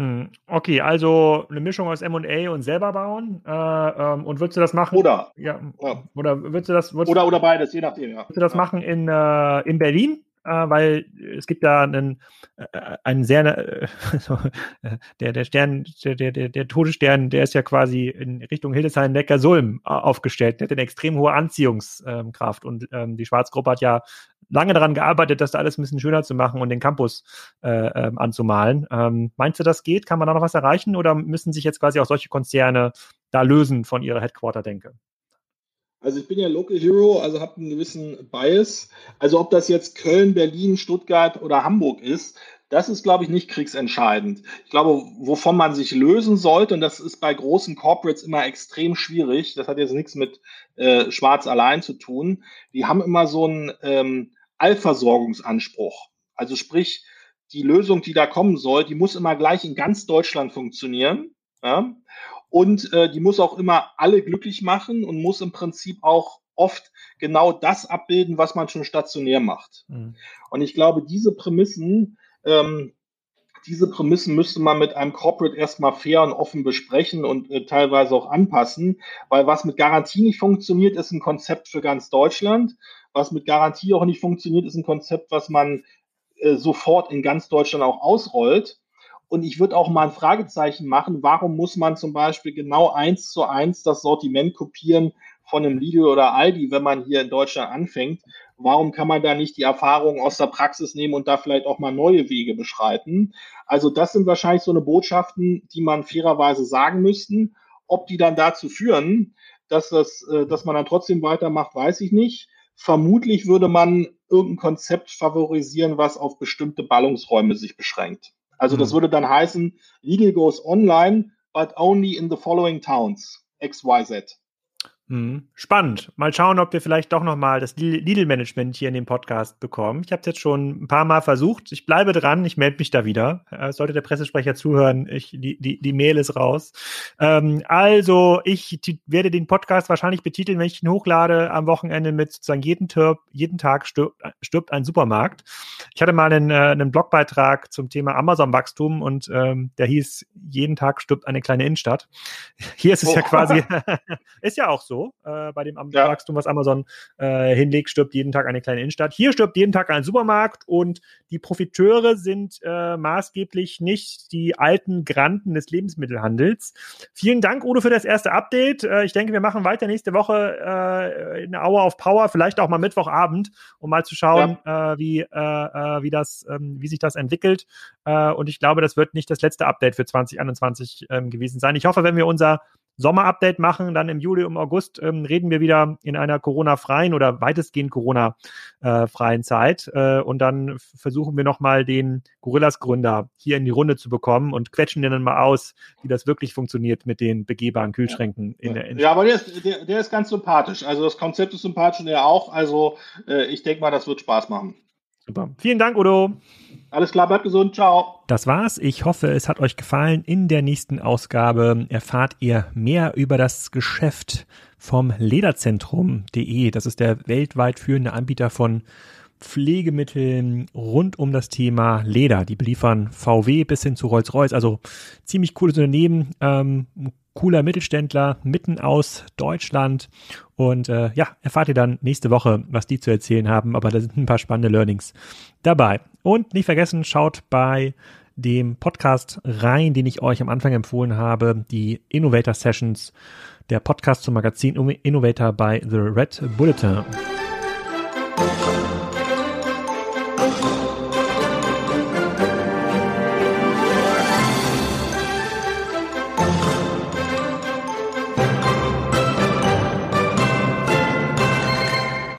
Hm, okay, also eine Mischung aus M&A und selber bauen. Äh, ähm, und würdest du das machen? Oder. Ja. ja. Oder würdest du das? Würdest, oder oder beides, je nachdem. Ja. Würdest du das ja. machen in, äh, in Berlin? Äh, weil es gibt ja einen, äh, einen sehr, (laughs) äh, der, der Stern, der, der, der Todesstern, der ist ja quasi in Richtung Hildesheim Neckarsulm aufgestellt, der hat eine extrem hohe Anziehungskraft und ähm, die Schwarzgruppe hat ja lange daran gearbeitet, das da alles ein bisschen schöner zu machen und den Campus äh, ähm, anzumalen. Ähm, meinst du, das geht? Kann man da noch was erreichen oder müssen sich jetzt quasi auch solche Konzerne da lösen von ihrer Headquarter-Denke? Also ich bin ja Local Hero, also habe einen gewissen Bias. Also ob das jetzt Köln, Berlin, Stuttgart oder Hamburg ist, das ist, glaube ich, nicht kriegsentscheidend. Ich glaube, wovon man sich lösen sollte, und das ist bei großen Corporates immer extrem schwierig, das hat jetzt nichts mit äh, Schwarz allein zu tun, die haben immer so einen ähm, Allversorgungsanspruch. Also sprich, die Lösung, die da kommen soll, die muss immer gleich in ganz Deutschland funktionieren. Ja? Und äh, die muss auch immer alle glücklich machen und muss im Prinzip auch oft genau das abbilden, was man schon stationär macht. Mhm. Und ich glaube, diese Prämissen, ähm, diese Prämissen müsste man mit einem Corporate erstmal fair und offen besprechen und äh, teilweise auch anpassen, weil was mit Garantie nicht funktioniert, ist ein Konzept für ganz Deutschland. Was mit Garantie auch nicht funktioniert, ist ein Konzept, was man äh, sofort in ganz Deutschland auch ausrollt. Und ich würde auch mal ein Fragezeichen machen, warum muss man zum Beispiel genau eins zu eins das Sortiment kopieren von einem Lidl oder Aldi, wenn man hier in Deutschland anfängt? Warum kann man da nicht die Erfahrungen aus der Praxis nehmen und da vielleicht auch mal neue Wege beschreiten? Also das sind wahrscheinlich so eine Botschaften, die man fairerweise sagen müssten. Ob die dann dazu führen, dass, das, äh, dass man dann trotzdem weitermacht, weiß ich nicht. Vermutlich würde man irgendein Konzept favorisieren, was auf bestimmte Ballungsräume sich beschränkt. Also das mhm. würde dann heißen, Legal goes online, but only in the following towns. XYZ. Mhm. Spannend. Mal schauen, ob wir vielleicht doch nochmal das Lidl-Management hier in dem Podcast bekommen. Ich habe es jetzt schon ein paar Mal versucht. Ich bleibe dran. Ich melde mich da wieder. Äh, sollte der Pressesprecher zuhören, ich, die, die, die Mail ist raus. Ähm, also, ich werde den Podcast wahrscheinlich betiteln, wenn ich ihn hochlade am Wochenende mit sozusagen jeden, Tür, jeden Tag stirbt, stirbt ein Supermarkt. Ich hatte mal einen, äh, einen Blogbeitrag zum Thema Amazon-Wachstum und ähm, der hieß, jeden Tag stirbt eine kleine Innenstadt. (laughs) Hier ist es oh. ja quasi, (laughs) (laughs) ist ja auch so äh, bei dem ja. Wachstum, was Amazon äh, hinlegt, stirbt jeden Tag eine kleine Innenstadt. Hier stirbt jeden Tag ein Supermarkt und die Profiteure sind äh, maßgeblich nicht die alten Granten des Lebensmittelhandels. Vielen Dank, Udo, für das erste Update. Äh, ich denke, wir machen weiter nächste Woche äh, in Hour of Power, vielleicht auch mal Mittwochabend, um mal zu schauen, ja. äh, wie, äh, äh, wie, das, ähm, wie sich das entwickelt. Äh, und ich glaube, das wird nicht das letzte Update für 2021 ähm, gewesen sein. Ich hoffe, wenn wir unser Sommer-Update machen, dann im Juli, im August ähm, reden wir wieder in einer Corona-freien oder weitestgehend Corona-freien Zeit. Äh, und dann versuchen wir nochmal den Gorillas-Gründer hier in die Runde zu bekommen und quetschen den dann mal aus, wie das wirklich funktioniert mit den begehbaren Kühlschränken in der Innenstadt. Ja, aber der ist, der, der ist ganz sympathisch. Also das Konzept ist sympathisch und er auch. Also äh, ich denke mal, das wird Spaß machen. Super. Vielen Dank, Udo. Alles klar, bleibt gesund. Ciao. Das war's. Ich hoffe, es hat euch gefallen. In der nächsten Ausgabe erfahrt ihr mehr über das Geschäft vom Lederzentrum.de. Das ist der weltweit führende Anbieter von Pflegemitteln rund um das Thema Leder. Die beliefern VW bis hin zu Rolls-Royce. Also ziemlich cooles Unternehmen. Ähm, cooler Mittelständler mitten aus Deutschland. Und äh, ja, erfahrt ihr dann nächste Woche, was die zu erzählen haben. Aber da sind ein paar spannende Learnings dabei. Und nicht vergessen, schaut bei dem Podcast rein, den ich euch am Anfang empfohlen habe, die Innovator Sessions, der Podcast zum Magazin Innovator bei The Red Bulletin.